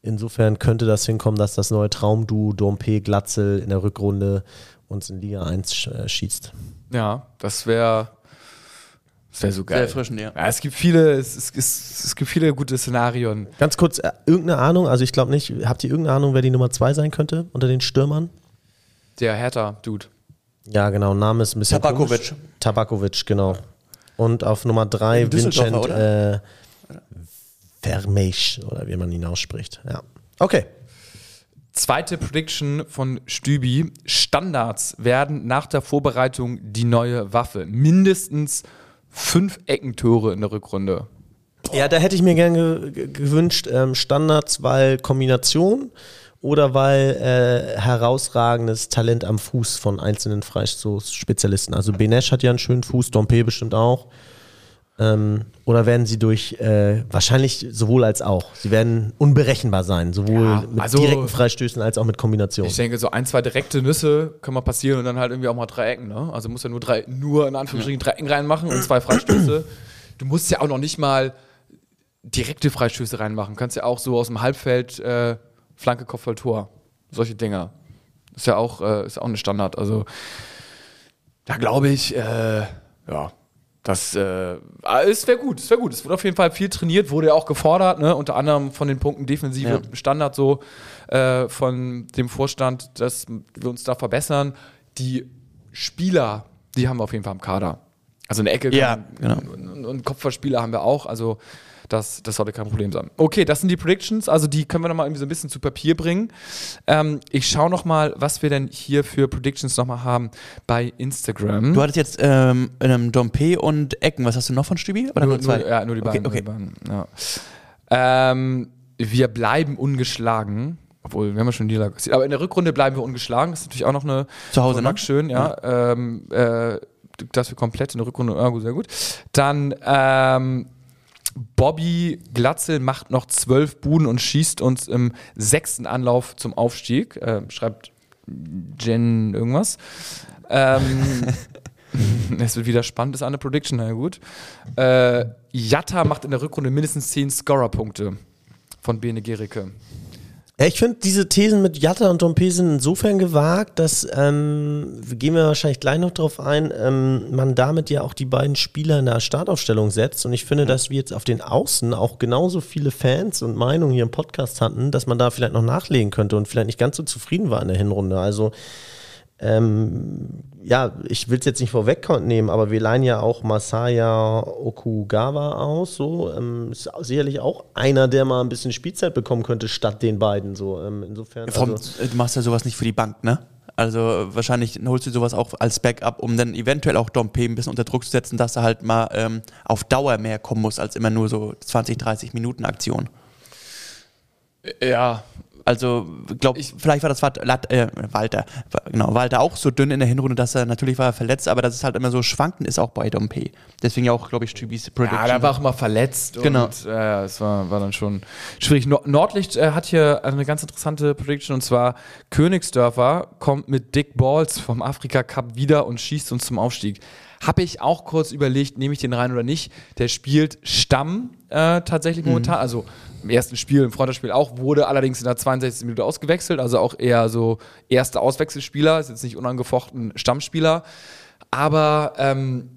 Insofern könnte das hinkommen, dass das neue Traumduo Dompe Glatzel in der Rückrunde uns in Liga 1 sch äh, schießt. Ja, das wäre das wäre so geil. Sehr erfrischend, ja. Ja, es gibt viele, es, es, es, es gibt viele gute Szenarien. Ganz kurz, äh, irgendeine Ahnung, also ich glaube nicht, habt ihr irgendeine Ahnung, wer die Nummer 2 sein könnte unter den Stürmern? Der Hertha-Dude. Ja, genau, Name ist ein bisschen Tabakovic. komisch. Tabakovic, genau. Und auf Nummer 3 Ein Düsseldorfer, Vincent äh, Vermeesch, oder wie man ihn ausspricht. Ja. Okay. Zweite Prediction von Stübi. Standards werden nach der Vorbereitung die neue Waffe. Mindestens fünf Eckentore in der Rückrunde. Ja, da hätte ich mir gerne ge gewünscht, ähm, Standards, weil Kombination oder weil äh, herausragendes Talent am Fuß von einzelnen Freistoßspezialisten. Also Benesch hat ja einen schönen Fuß, Dompe bestimmt auch. Ähm, oder werden sie durch, äh, wahrscheinlich sowohl als auch. Sie werden unberechenbar sein, sowohl Ja, mit also- direkten Freistößen als auch mit Kombinationen. Ich denke, so ein, zwei direkte Nüsse können mal passieren und dann halt irgendwie auch mal drei Ecken. Ne? Also muss ja nur drei, nur in Anführungsstrichen drei Ecken reinmachen und zwei Freistöße. *clears throat* Du musst ja auch noch nicht mal direkte Freistöße reinmachen. Du kannst ja auch so aus dem Halbfeld äh, Flanke, Kopfball, Tor. Solche Dinger. Ist ja auch, äh, ist auch ein Standard. Also da glaube ich, äh, ja, Das äh, es wäre gut, es wäre gut. Es wurde auf jeden Fall viel trainiert, wurde ja auch gefordert, ne? unter anderem von den Punkten defensive Ja. Standard so äh, von dem Vorstand, dass wir uns da verbessern. Die Spieler, die haben wir auf jeden Fall im Kader. Also eine Ecke Ja, genau. und, und Kopfballspieler haben wir auch. Also das, das sollte kein Problem sein. Okay, das sind die Predictions. Also die können wir nochmal irgendwie so ein bisschen zu Papier bringen. Ähm, ich schaue nochmal, was wir denn hier für Predictions nochmal haben bei Instagram. Du hattest jetzt ähm, ähm, Dompe und Ecken. Was hast du noch von Stübi? Oder nur, nur zwei? Nur, ja, nur die Okay, beiden. okay. Nur die beiden ja. ähm, wir bleiben ungeschlagen. Obwohl, wir haben ja schon Niederlage gesehen. Aber in der Rückrunde bleiben wir ungeschlagen. Das ist natürlich auch noch eine Zu Hause, ne? Schön, ja. Ähm, äh, dass wir komplett in der Rückrunde, ja, gut, sehr gut. Dann ähm, Bobby Glatzel macht noch zwölf Buden und schießt uns im sechsten Anlauf zum Aufstieg. Äh, schreibt Jen irgendwas. Ähm, *laughs* es wird wieder spannend, ist eine Prediction, na gut. Äh, Jatta macht in der Rückrunde mindestens zehn Scorer-Punkte von Bene Gericke. Ja, ich finde diese Thesen mit Jatta und Dompe sind insofern gewagt, dass, ähm, gehen wir wahrscheinlich gleich noch drauf ein, ähm, man damit ja auch die beiden Spieler in der Startaufstellung setzt. Und ich finde, dass wir jetzt auf den Außen auch genauso viele Fans und Meinungen hier im Podcast hatten, dass man da vielleicht noch nachlegen könnte und vielleicht nicht ganz so zufrieden war in der Hinrunde. Also, ähm, ja, ich will es jetzt nicht vorwegnehmen, aber wir leihen ja auch Masaya Okugawa aus. So ähm, ist sicherlich auch einer, der mal ein bisschen Spielzeit bekommen könnte statt den beiden. So ähm, insofern. Vom, Also, äh, du machst ja sowas nicht für die Bank, ne? Also wahrscheinlich holst du sowas auch als Backup, um dann eventuell auch Dompe ein bisschen unter Druck zu setzen, dass er halt mal ähm, auf Dauer mehr kommen muss, als immer nur so 20, 30 Minuten Aktion. Ja, Also, glaub, vielleicht war das äh, Walter, wa- genau, Walter auch so dünn in der Hinrunde, dass er natürlich war er verletzt, aber dass es halt immer so schwanken ist auch bei Dompe. Deswegen ja auch, glaube ich, Stübis Prediction. Ja, da war auch immer verletzt. Genau. Und, äh, es war, war dann schon schwierig. Nord Nordlicht äh, hat hier eine ganz interessante Prediction und zwar Königsdörfer kommt mit Dick Balls vom Afrika Cup wieder und schießt uns zum Aufstieg. Habe ich auch kurz überlegt, nehme ich den rein oder nicht. Der spielt Stamm äh, tatsächlich momentan. Also im ersten Spiel, im Freundschaftsspiel auch, wurde allerdings in der 62. Minute ausgewechselt. Also auch eher so erster Auswechselspieler, ist jetzt nicht unangefochten Stammspieler. Aber ähm,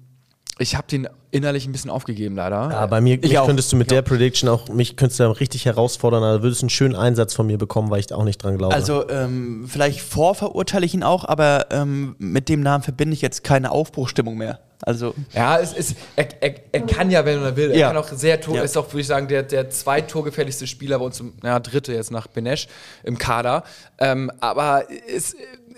ich habe den innerlich ein bisschen aufgegeben, leider. ja, bei mir Ich mich auch. könntest du mit der Prediction auch, mich könntest du da richtig herausfordern, da würdest du einen schönen Einsatz von mir bekommen, weil ich da auch nicht dran glaube. Also ähm, vielleicht vorverurteile ich ihn auch, aber ähm, mit dem Namen verbinde ich jetzt keine Aufbruchstimmung mehr. Also Ja, es ist, er, er, er kann ja, wenn er will. Er Ja. kann auch sehr, Tor, Ja. ist auch, würde ich sagen, der, der zweitorgefährlichste Spieler bei uns, im, ja, dritte jetzt nach Benesch im Kader. Ähm, aber es,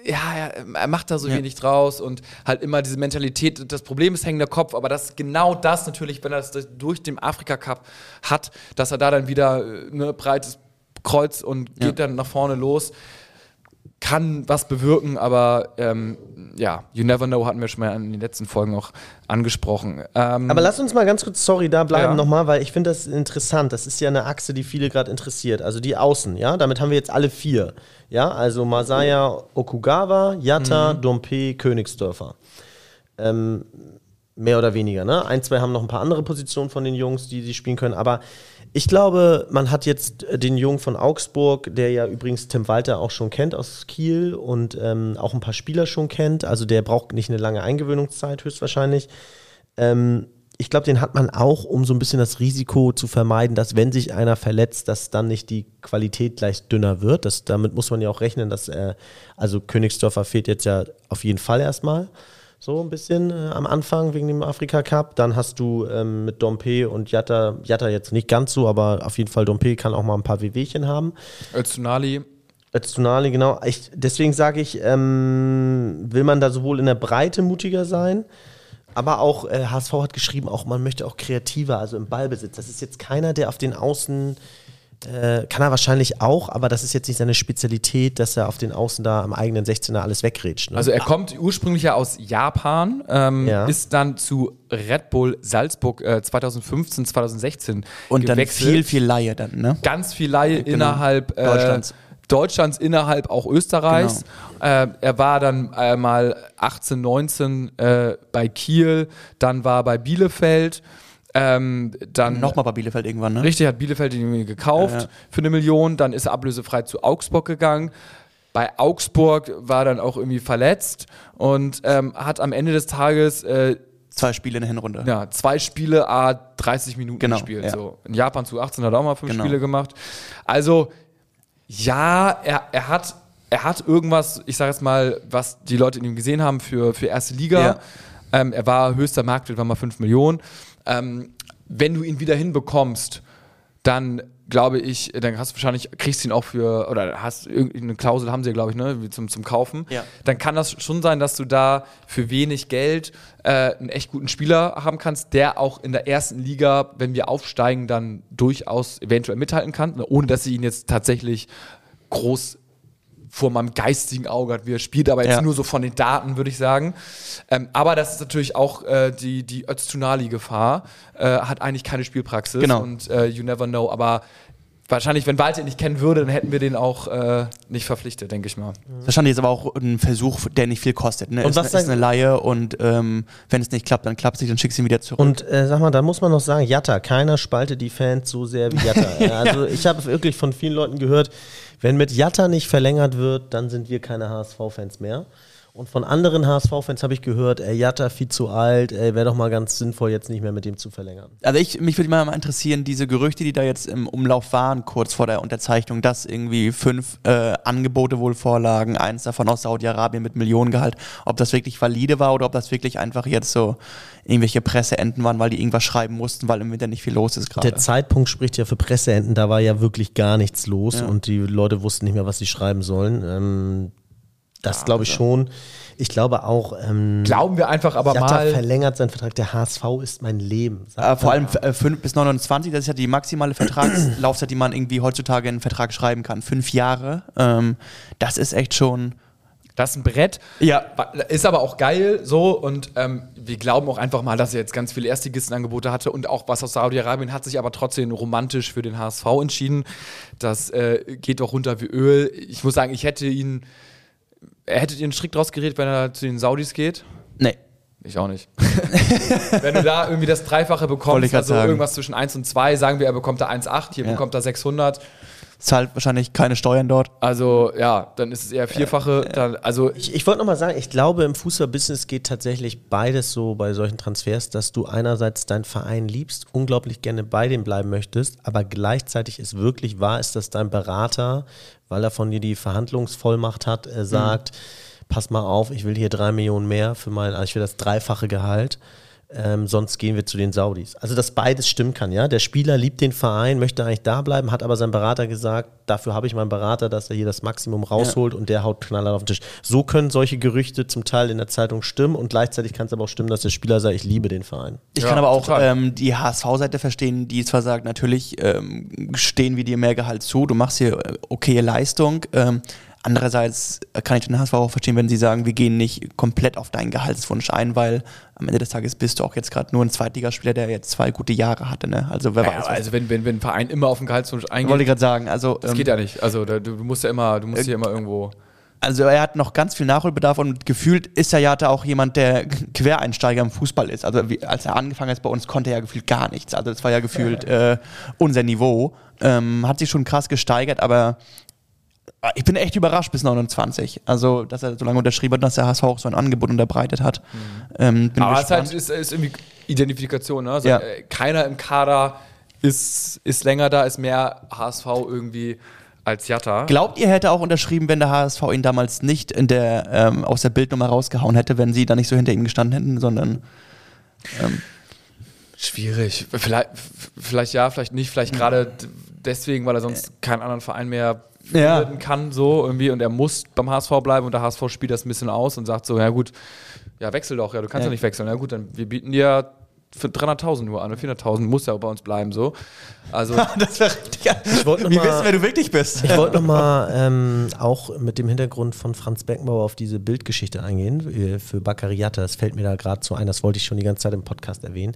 ja, er, er macht da so Ja. wenig draus und halt immer diese Mentalität. Das Problem ist hängender Kopf, aber das ist genau das natürlich, wenn er das durch den Afrika Cup hat, dass er da dann wieder äh, ne, breites Kreuz und geht Ja. dann nach vorne los. Kann was bewirken, aber ähm, ja, you never know, hatten wir schon mal in den letzten Folgen auch angesprochen. Ähm, Aber lass uns mal ganz kurz, sorry, da bleiben Ja. nochmal, weil ich finde das interessant. Das ist ja eine Achse, die viele gerade interessiert. Also die Außen, ja, damit haben wir jetzt alle vier. Ja, also Masaya Okugawa, Yatta, Mhm. Dompe, Königsdörfer. Ähm, mehr oder weniger, ne? Ein, zwei haben noch ein paar andere Positionen von den Jungs, die sie spielen können, aber ich glaube, man hat jetzt äh, den Jungen von Augsburg, der ja übrigens Tim Walter auch schon kennt aus Kiel und ähm, auch ein paar Spieler schon kennt. Also der braucht nicht eine lange Eingewöhnungszeit höchstwahrscheinlich. Ähm, ich glaube, den hat man auch, um so ein bisschen das Risiko zu vermeiden, dass wenn sich einer verletzt, dass dann nicht die Qualität gleich dünner wird. Das, damit muss man ja auch rechnen, dass er, also Königsdorfer fehlt jetzt ja auf jeden Fall erstmal. So ein bisschen äh, am Anfang wegen dem Afrika Cup. Dann hast du ähm, mit Dompe und Jatta, Jatta jetzt nicht ganz so, aber auf jeden Fall Dompe kann auch mal ein paar Wehwehchen haben. Öztunali, Öztunali, genau. Ich, deswegen sage ich, ähm, will man da sowohl in der Breite mutiger sein, aber auch, äh, HSV hat geschrieben, auch man möchte auch kreativer, also im Ballbesitz. Das ist jetzt keiner, der auf den Außen, äh, kann er wahrscheinlich auch, aber das ist jetzt nicht seine Spezialität, dass er auf den Außen da am eigenen 16er alles wegrätscht. Ne? Also er kommt ursprünglich ja aus Japan, ähm, Ja. ist dann zu Red Bull Salzburg äh, 2015, 2016 und dann gewechselt. viel, viel Laie dann, ne? ganz viel Laie innerhalb äh, Deutschlands. Deutschlands, innerhalb auch Österreichs. Äh, er war dann äh, mal 18, 19 äh, bei Kiel, dann war bei Bielefeld, ähm, dann Nochmal bei Bielefeld irgendwann, ne? Richtig, hat Bielefeld ihn irgendwie gekauft Ja, ja. für eine Million, dann ist er ablösefrei zu Augsburg gegangen. Bei Augsburg war dann auch irgendwie verletzt und ähm, hat am Ende des Tages äh, Zwei Spiele in der Hinrunde. Ja, zwei Spiele, a 30 Minuten Genau, gespielt. ja. So. In Japan zu 18 hat er auch mal fünf Genau. Spiele gemacht. Also, ja, er, er hat. Er hat irgendwas, ich sage jetzt mal, was die Leute in ihm gesehen haben für, für erste Liga. Ja. Ähm, er war höchster Marktwert, war mal 5 Millionen. Ähm, wenn du ihn wieder hinbekommst, dann glaube ich, dann hast du wahrscheinlich, kriegst du ihn auch für, oder hast irgendeine Klausel haben sie ja, glaube ich, ne, zum, zum Kaufen. Ja. Dann kann das schon sein, dass du da für wenig Geld äh, einen echt guten Spieler haben kannst, der auch in der ersten Liga, wenn wir aufsteigen, dann durchaus eventuell mithalten kann, ne, ohne dass sie ihn jetzt tatsächlich groß vor meinem geistigen Auge hat, wie er spielt, aber jetzt Ja. nur so von den Daten, würde ich sagen. Ähm, aber das ist natürlich auch äh, die, die Öztunali-Gefahr, äh, hat eigentlich keine Spielpraxis Genau. und äh, you never know, aber wahrscheinlich, wenn Walter ihn nicht kennen würde, dann hätten wir den auch äh, nicht verpflichtet, denke ich mal. Wahrscheinlich ist aber auch ein Versuch, der nicht viel kostet. Ne? Und ist, was ist eine Laie und ähm, wenn es nicht klappt, dann klappt es nicht, dann schickst du ihn wieder zurück. Und äh, sag mal, da muss man noch sagen, Jatta, keiner spaltet die Fans so sehr wie Jatta. *laughs* Ja, also ich habe wirklich von vielen Leuten gehört, wenn mit Jatta nicht verlängert wird, dann sind wir keine HSV-Fans mehr. Und von anderen HSV-Fans habe ich gehört, ey, Jatta viel zu alt, ey, wäre doch mal ganz sinnvoll, jetzt nicht mehr mit dem zu verlängern. Also ich, mich würde mal mal interessieren, diese Gerüchte, die da jetzt im Umlauf waren, kurz vor der Unterzeichnung, dass irgendwie fünf äh, Angebote wohl vorlagen, eins davon aus Saudi-Arabien mit Millionengehalt, ob das wirklich valide war oder ob das wirklich einfach jetzt so irgendwelche Presseenten waren, weil die irgendwas schreiben mussten, weil im Winter nicht viel los ist gerade. Der Zeitpunkt spricht ja für Presseenten, da war ja wirklich gar nichts los Ja. und die Leute wussten nicht mehr, was sie schreiben sollen. Ähm, das glaube ich schon. Ich glaube auch, ähm, Glauben wir einfach aber Jatta mal. verlängert seinen Vertrag. Der HSV ist mein Leben. sagt Äh, vor allem äh, 5 bis 29, das ist ja die maximale Vertragslaufzeit, die man irgendwie heutzutage in einen Vertrag schreiben kann. Fünf Jahre. Ähm, das ist echt schon. Das ist ein Brett. Ja. Ist aber auch geil so und ähm, wir glauben auch einfach mal, dass er jetzt ganz viele Erstligistenangebote hatte und auch was aus Saudi-Arabien hat sich aber trotzdem romantisch für den HSV entschieden. Das äh, geht doch runter wie Öl. Ich muss sagen, ich hätte ihn, hättet ihr einen Strick draus geredet, wenn er zu den Saudis geht? Nee. Ich auch nicht. *laughs* wenn du da irgendwie das Dreifache bekommst, also sagen. irgendwas zwischen 1 und 2, sagen wir, er bekommt da 1,8, hier Ja. bekommt er 600. Zahlt wahrscheinlich keine Steuern dort. Also ja, dann ist es eher Vierfache. Dann, also Ich, ich wollte noch mal sagen, ich glaube, im Fußballbusiness geht tatsächlich beides so bei solchen Transfers, dass du einerseits deinen Verein liebst, unglaublich gerne bei dem bleiben möchtest, aber gleichzeitig ist wirklich wahr, ist, dass dein Berater, weil er von dir die Verhandlungsvollmacht hat, äh, sagt, pass mal auf, ich will hier drei Millionen mehr für mein, also ich will das dreifache Gehalt. Ähm, sonst gehen wir zu den Saudis. Also, dass beides stimmen kann, ja. Der Spieler liebt den Verein, möchte eigentlich da bleiben, hat aber sein Berater gesagt, dafür habe ich meinen Berater, dass er hier das Maximum rausholt und der haut knaller auf den Tisch. So können solche Gerüchte zum Teil in der Zeitung stimmen und gleichzeitig kann es aber auch stimmen, dass der Spieler sagt, ich liebe den Verein. Ich Ja, kann aber auch ähm, die HSV-Seite verstehen, die zwar sagt, natürlich ähm, stehen wir dir mehr Gehalt zu, du machst hier äh, okaye Leistung. Andererseits kann ich den HSV auch verstehen, wenn sie sagen, wir gehen nicht komplett auf deinen Gehaltswunsch ein, weil am Ende des Tages bist du auch jetzt gerade nur ein Zweitligaspieler, der jetzt zwei gute Jahre hatte. Ne? Also wer Ja, weiß. also wenn, wenn, wenn ein Verein immer auf den Gehaltswunsch eingeht, wollte ich gerade sagen, also das ähm, geht ja nicht. Also da, du, musst ja immer, du musst hier immer irgendwo. Also er hat noch ganz viel Nachholbedarf und gefühlt ist er ja da auch jemand, der *laughs* Quereinsteiger im Fußball ist. Also wie, als er angefangen hat bei uns, konnte er ja gefühlt gar nichts. Also das war ja gefühlt äh, unser Niveau. Ähm, hat sich schon krass gesteigert, aber ich bin echt überrascht bis 29. Also, dass er so lange unterschrieben hat, dass der HSV auch so ein Angebot unterbreitet hat. Ähm, bin Aber es halt, ist, ist irgendwie Identifikation. Ne? Also, Ja. äh, Keiner im Kader ist, ist länger da, ist mehr HSV irgendwie als Jatta. Glaubt ihr, er hätte auch unterschrieben, wenn der HSV ihn damals nicht in der, ähm, aus der Bildnummer rausgehauen hätte, wenn sie da nicht so hinter ihm gestanden hätten, sondern Schwierig. Vielleicht, vielleicht ja, vielleicht nicht. Vielleicht gerade d- deswegen, weil er sonst keinen anderen Verein mehr Ja. kann, so irgendwie. Und er muss beim HSV bleiben und der HSV spielt das ein bisschen aus und sagt so: Ja, gut, ja, wechsel doch, ja, du kannst ja, Ja. nicht wechseln. Ja, gut, dann wir bieten dir für 300.000 nur an, oder 400.000 muss ja bei uns bleiben, so. Also, *laughs* das wäre richtig. Ich wollte noch Wie mal- wissen, wer du wirklich bist? Ich wollte nochmal ähm, auch mit dem Hintergrund von Franz Beckenbauer auf diese Bildgeschichte eingehen, äh, für Baccariata. Das fällt mir da gerade so ein, das wollte ich schon die ganze Zeit im Podcast erwähnen.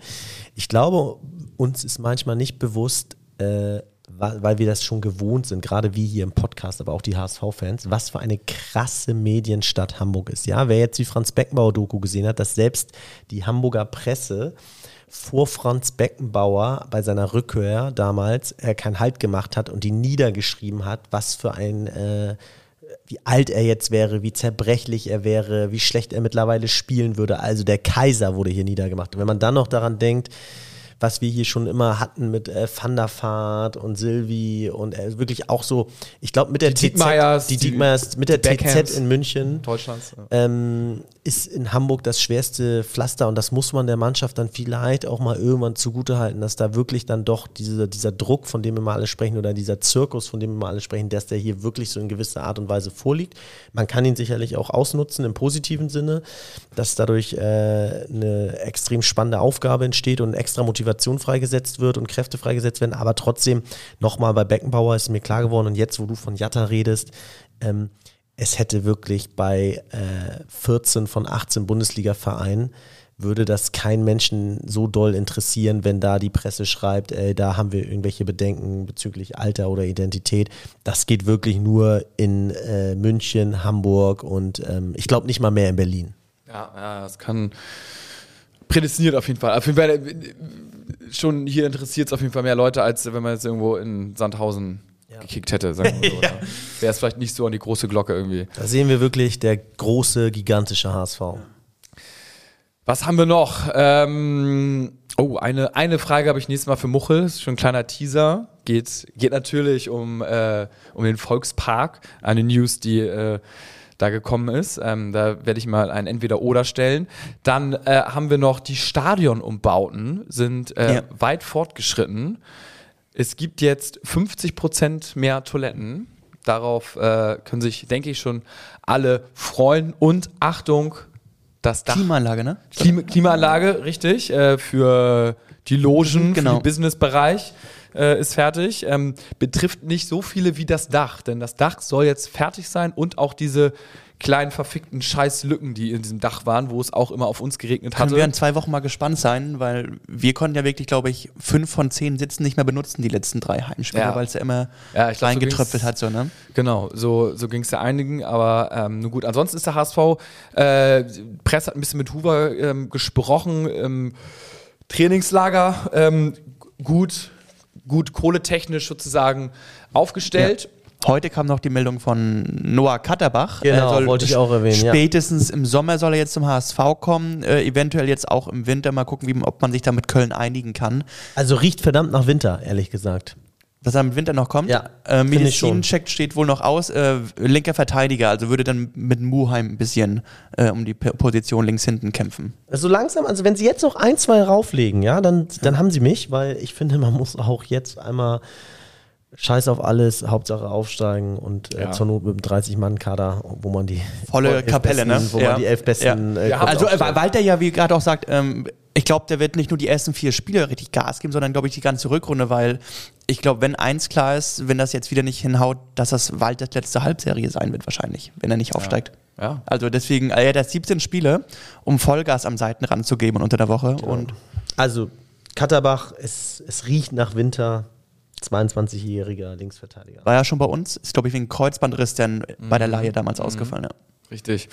Ich glaube, uns ist manchmal nicht bewusst, äh, weil, wir das schon gewohnt sind, gerade wie hier im Podcast, aber auch die HSV-Fans, was für eine krasse Medienstadt Hamburg ist. Ja, wer jetzt die Franz Beckenbauer-Doku gesehen hat, dass selbst die Hamburger Presse vor Franz Beckenbauer bei seiner Rückkehr damals äh, keinen Halt gemacht hat und die niedergeschrieben hat, was für ein äh, wie alt er jetzt wäre, wie zerbrechlich er wäre, wie schlecht er mittlerweile spielen würde. Also der Kaiser wurde hier niedergemacht. Und wenn man dann noch daran denkt, was wir hier schon immer hatten mit äh, Van der Vaart und Silvi und äh, wirklich auch so, ich glaube mit der Die TZ, Diekmeyers, die die- Diekmeyers, mit der. TZ in München Deutschlands. Ja. ähm, ist in Hamburg das schwerste Pflaster und das muss man der Mannschaft dann vielleicht auch mal irgendwann zugutehalten, dass da wirklich dann doch diese, dieser Druck, von dem wir mal alle sprechen, oder dieser Zirkus, von dem wir mal alle sprechen, dass der hier wirklich so in gewisser Art und Weise vorliegt. Man kann ihn sicherlich auch ausnutzen im positiven Sinne, dass dadurch äh, eine extrem spannende Aufgabe entsteht und extra Motivation freigesetzt wird und Kräfte freigesetzt werden, aber trotzdem nochmal bei Beckenbauer ist mir klar geworden und jetzt, wo du von Jatta redest, ähm, es hätte wirklich bei äh, 14 von 18 Bundesliga-Vereinen würde das keinen Menschen so doll interessieren, wenn da die Presse schreibt, ey, da haben wir irgendwelche Bedenken bezüglich Alter oder Identität. Das geht wirklich nur in äh, München, Hamburg und ähm, ich glaube nicht mal mehr in Berlin. Ja, ja, das kann prädestiniert auf jeden Fall. Auf jeden Fall schon hier interessiert es auf jeden Fall mehr Leute, als wenn man jetzt irgendwo in Sandhausen gekickt hätte, sagen wir so. *laughs* ja. Wäre es vielleicht nicht so an die große Glocke irgendwie. Da sehen wir wirklich der große, gigantische HSV. Was haben wir noch? Ähm, oh, eine, eine Frage habe ich nächstes Mal für Muchel. Das ist schon ein kleiner Teaser. Geht, geht natürlich um, äh, um den Volkspark. Eine News, die äh, da gekommen ist. Ähm, da werde ich mal ein Entweder-Oder stellen. Dann äh, haben wir noch die Stadionumbauten, sind äh, Ja. weit fortgeschritten. Es gibt jetzt 50% mehr Toiletten. Darauf äh, können sich, denke ich, schon alle freuen. Und Achtung, das Dach. Klimaanlage, ne? Klima Klimaanlage, richtig, äh, für die Logen, Genau. für den Businessbereich äh, ist fertig. Ähm, betrifft nicht so viele wie das Dach, denn das Dach soll jetzt fertig sein und auch diese kleinen verfickten Scheißlücken, die in diesem Dach waren, wo es auch immer auf uns geregnet Können hatte. wir in zwei Wochen mal gespannt sein, weil wir konnten ja wirklich, glaube ich, fünf von zehn Sitzen nicht mehr benutzen, die letzten drei Heimspiele, Ja. weil es ja immer Ja, ich glaub, so reingetröpfelt hat, so, ne? Genau, so, so ging es ja einigen, aber ähm, nun gut. Ansonsten ist der HSV, äh, Presse hat ein bisschen mit Huber ähm, gesprochen, ähm, Trainingslager ähm, gut, gut kohletechnisch sozusagen aufgestellt. Heute kam noch die Meldung von Noah Katterbach. Genau, soll wollte ich auch erwähnen, ja. Spätestens im Sommer soll er jetzt zum HSV kommen, äh, eventuell jetzt auch im Winter. Mal gucken, wie, ob man sich da mit Köln einigen kann. Also riecht verdammt nach Winter, ehrlich gesagt. Er im Winter noch kommt. Ja, äh. Medizincheck steht wohl noch aus. Äh, linker Verteidiger, also würde dann mit Muheim ein bisschen äh, um die P Position links hinten kämpfen. Also langsam, also wenn sie jetzt noch ein, zwei rauflegen, ja, dann, dann haben sie mich, weil ich finde, man muss auch jetzt einmal Scheiß auf alles, Hauptsache aufsteigen und äh, Ja. zur Not mit einem 30-Mann-Kader, wo man die Volle Kapelle, besten, ne? Wo Ja. man die elf besten Ja. äh, Ja, Also äh, aufstellt. Walter ja, wie gerade auch sagt, ähm, ich glaube, der wird nicht nur die ersten vier Spiele richtig Gas geben, sondern glaube ich die ganze Rückrunde, weil ich glaube, wenn eins klar ist, wenn das jetzt wieder nicht hinhaut, dass das Walters letzte Halbserie sein wird wahrscheinlich, wenn er nicht aufsteigt. Ja. Also deswegen, äh, er hat erst 17 Spiele, um Vollgas am Seitenrand zu geben unter der Woche und Also Katterbach, es, es riecht nach Winter, 22-jähriger Linksverteidiger. war ja schon bei uns, ist glaube ich wegen Kreuzbandriss dann bei Mhm. der Laie damals ausgefallen. Ja. Richtig.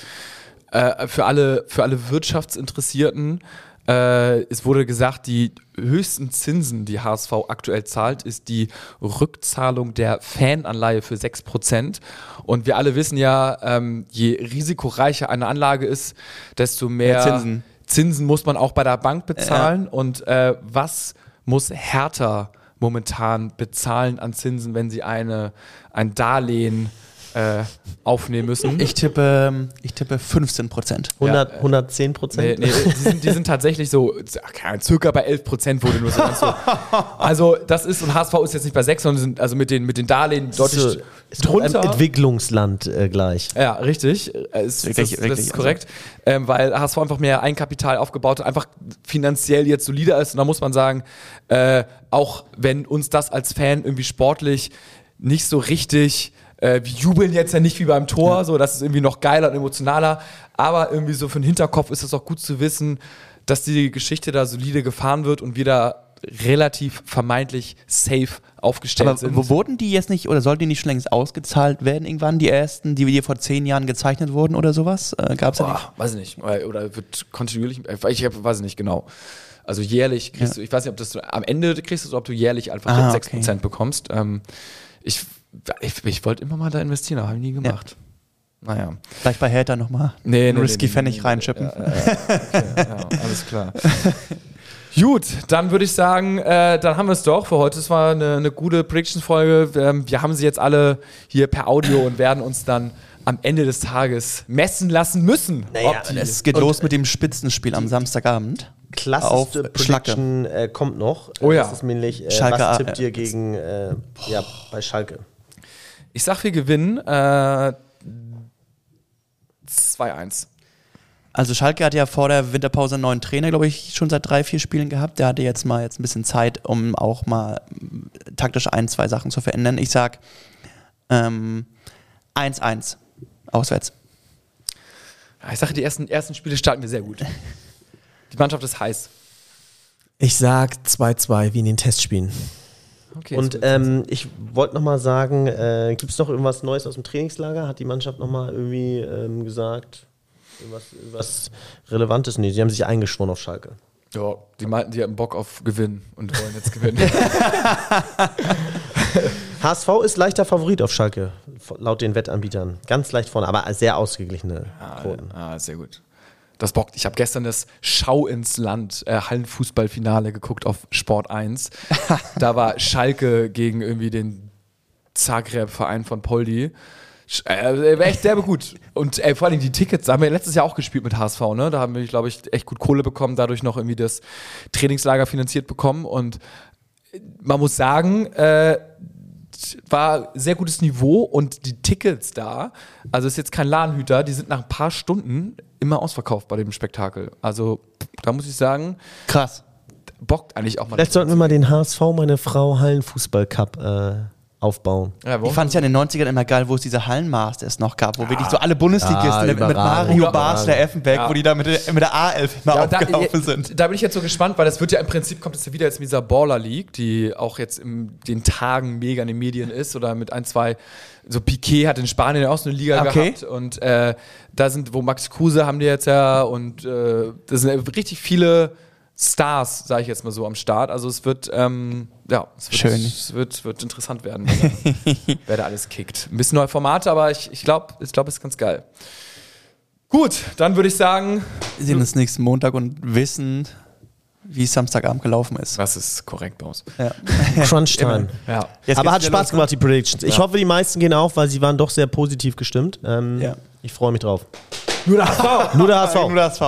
Äh, für, alle, für alle Wirtschaftsinteressierten, äh, es wurde gesagt, die höchsten Zinsen, die HSV aktuell zahlt, ist die Rückzahlung der Fananleihe für 6%. Und wir alle wissen ja, ähm, je risikoreicher eine Anlage ist, desto mehr Mehr Zinsen. Zinsen muss man auch bei der Bank bezahlen. Und äh, was muss Hertha momentan bezahlen an Zinsen, wenn sie eine, ein Darlehen äh, aufnehmen müssen? Ich tippe, ähm, ich tippe 15 Prozent. 100, Ja, äh, 110 Nee, Prozent. nee, die, sind, die sind tatsächlich so, circa bei 11 Prozent wurde nur so ganz so. Also, das ist, und HSV ist jetzt nicht bei 6, sondern sind also mit den, mit den Darlehen deutlich so, ist doch ein drunter. Entwicklungsland äh, gleich. Ja, richtig. Äh, Ist, Wirklich- das, das wirklich, ist also. korrekt. Ähm, weil HSV einfach mehr Eigenkapital aufgebaut hat, einfach finanziell jetzt solider ist. Und da muss man sagen, äh, auch wenn uns das als Fan irgendwie sportlich nicht so richtig, äh, wir jubeln jetzt ja nicht wie beim Tor, so das ist irgendwie noch geiler und emotionaler, aber irgendwie so für den Hinterkopf ist es auch gut zu wissen, dass die Geschichte da solide gefahren wird und wir da relativ vermeintlich safe aufgestellt Aber sind. wo wurden die jetzt nicht, oder sollten die nicht schon längst ausgezahlt werden irgendwann, die ersten, die hier vor zehn Jahren gezeichnet wurden oder sowas? Äh, Gab es ja nicht? Boah, weiß ich nicht. Äh, Oder wird kontinuierlich, äh, ich hab, weiß ich nicht genau. Also jährlich kriegst du, ich weiß nicht, ob das du, am Ende kriegst du ob du jährlich einfach Ah, jetzt 6% bekommst. Ähm, ich ich, ich wollte immer mal da investieren, aber habe ich nie gemacht. naja. Vielleicht bei Hertha nochmal Nee, nee, Risky nee, Pfennig nee, reinschippen. Ja, okay, *laughs* ja, alles klar. *laughs* Gut, dann würde ich sagen, äh, dann haben wir es doch für heute. Es war eine, eine gute Predictions-Folge. Ähm, wir haben sie jetzt alle hier per Audio und werden uns dann am Ende des Tages messen lassen müssen. Naja, Es geht los mit dem Spitzenspiel am Samstagabend. Klassischste. Prediction äh, kommt noch. Oh ja. Das ist nämlich, äh, Schalke, was äh, tippt ihr gegen, äh, ja, bei Schalke? Ich sag, wir gewinnen äh, 2-1. Also Schalke hat ja vor der Winterpause einen neuen Trainer, glaube ich, schon seit drei, vier Spielen gehabt. Der hatte jetzt mal jetzt ein bisschen Zeit, um auch mal mm, taktisch ein, zwei Sachen zu verändern. Ich sag ähm, 1-1 auswärts. Ja, Ich sage, die ersten, ersten Spiele starten wir sehr gut. Die Mannschaft ist heiß. Ich sag 2-2, wie in den Testspielen. Okay, Und ähm, ich wollte noch mal sagen, äh, gibt es noch irgendwas Neues aus dem Trainingslager? Hat die Mannschaft noch mal irgendwie ähm, gesagt? Irgendwas, irgendwas Relevantes? Nee, sie haben sich eingeschworen auf Schalke. ja, die meinten, die hatten Bock auf Gewinn und wollen jetzt gewinnen. *laughs* *laughs* HSV ist leichter Favorit auf Schalke, laut den Wettanbietern. Ganz leicht vorne, aber sehr ausgeglichene Quoten. ah, sehr gut. Das bockt. Ich habe gestern das Schau ins Land äh, Hallenfußballfinale geguckt auf Sport 1. *laughs* da war Schalke gegen irgendwie den Zagreb-Verein von Poldi. Sch- Äh, war echt derbe gut. Und äh, vor allem die Tickets, da haben wir letztes Jahr auch gespielt mit HSV, ne? Da haben wir, glaube ich, echt gut Kohle bekommen, dadurch noch irgendwie das Trainingslager finanziert bekommen. Und man muss sagen, äh, war sehr gutes Niveau und die Tickets da, also ist jetzt kein Ladenhüter, die sind nach ein paar Stunden immer ausverkauft bei dem Spektakel. Also da muss ich sagen, Krass. bockt eigentlich auch mal. Vielleicht sollten wir mal den HSV, meine Frau, Hallenfußball-Cup äh, aufbauen. Ja, Ich fand es ja in den 90ern immer geil, wo es diese Hallenmasters noch gab, wo wirklich so alle Bundesligisten Ja, mit. Mario Ja. Basler, Effenberg, Ja. wo die da mit, der- mit der A11 mal Ja, da, aufgelaufen sind. da bin ich jetzt so gespannt, weil das wird ja im Prinzip, kommt es ja wieder jetzt mit dieser Baller League, die auch jetzt in den Tagen mega in den Medien ist oder mit ein, zwei, so Piquet hat in Spanien auch so eine Liga Okay. gehabt und äh, da sind, wo Max Kruse haben die jetzt ja und äh, das sind richtig viele Stars, sage ich jetzt mal so, am Start. Also es wird, ähm, ja, es wird, Schön. Es wird, wird interessant werden, wer da, *laughs* wer da alles kickt. Ein bisschen neue Formate, aber ich, ich glaube, ich glaub, es ist ganz geil. Gut, dann würde ich sagen, Wir sehen uns nächsten Montag und wissen, wie es Samstagabend gelaufen ist. das ist korrekt bei uns. Ja. *laughs* Crunch Time. Ja. Jetzt Aber hat Spaß ne? gemacht, die Predictions. Ich hoffe, die meisten gehen auf, weil sie waren doch sehr positiv gestimmt. Ähm, Ja. Ich freue mich drauf. Nur der HSV. Nur der HSV. Nur der HSV.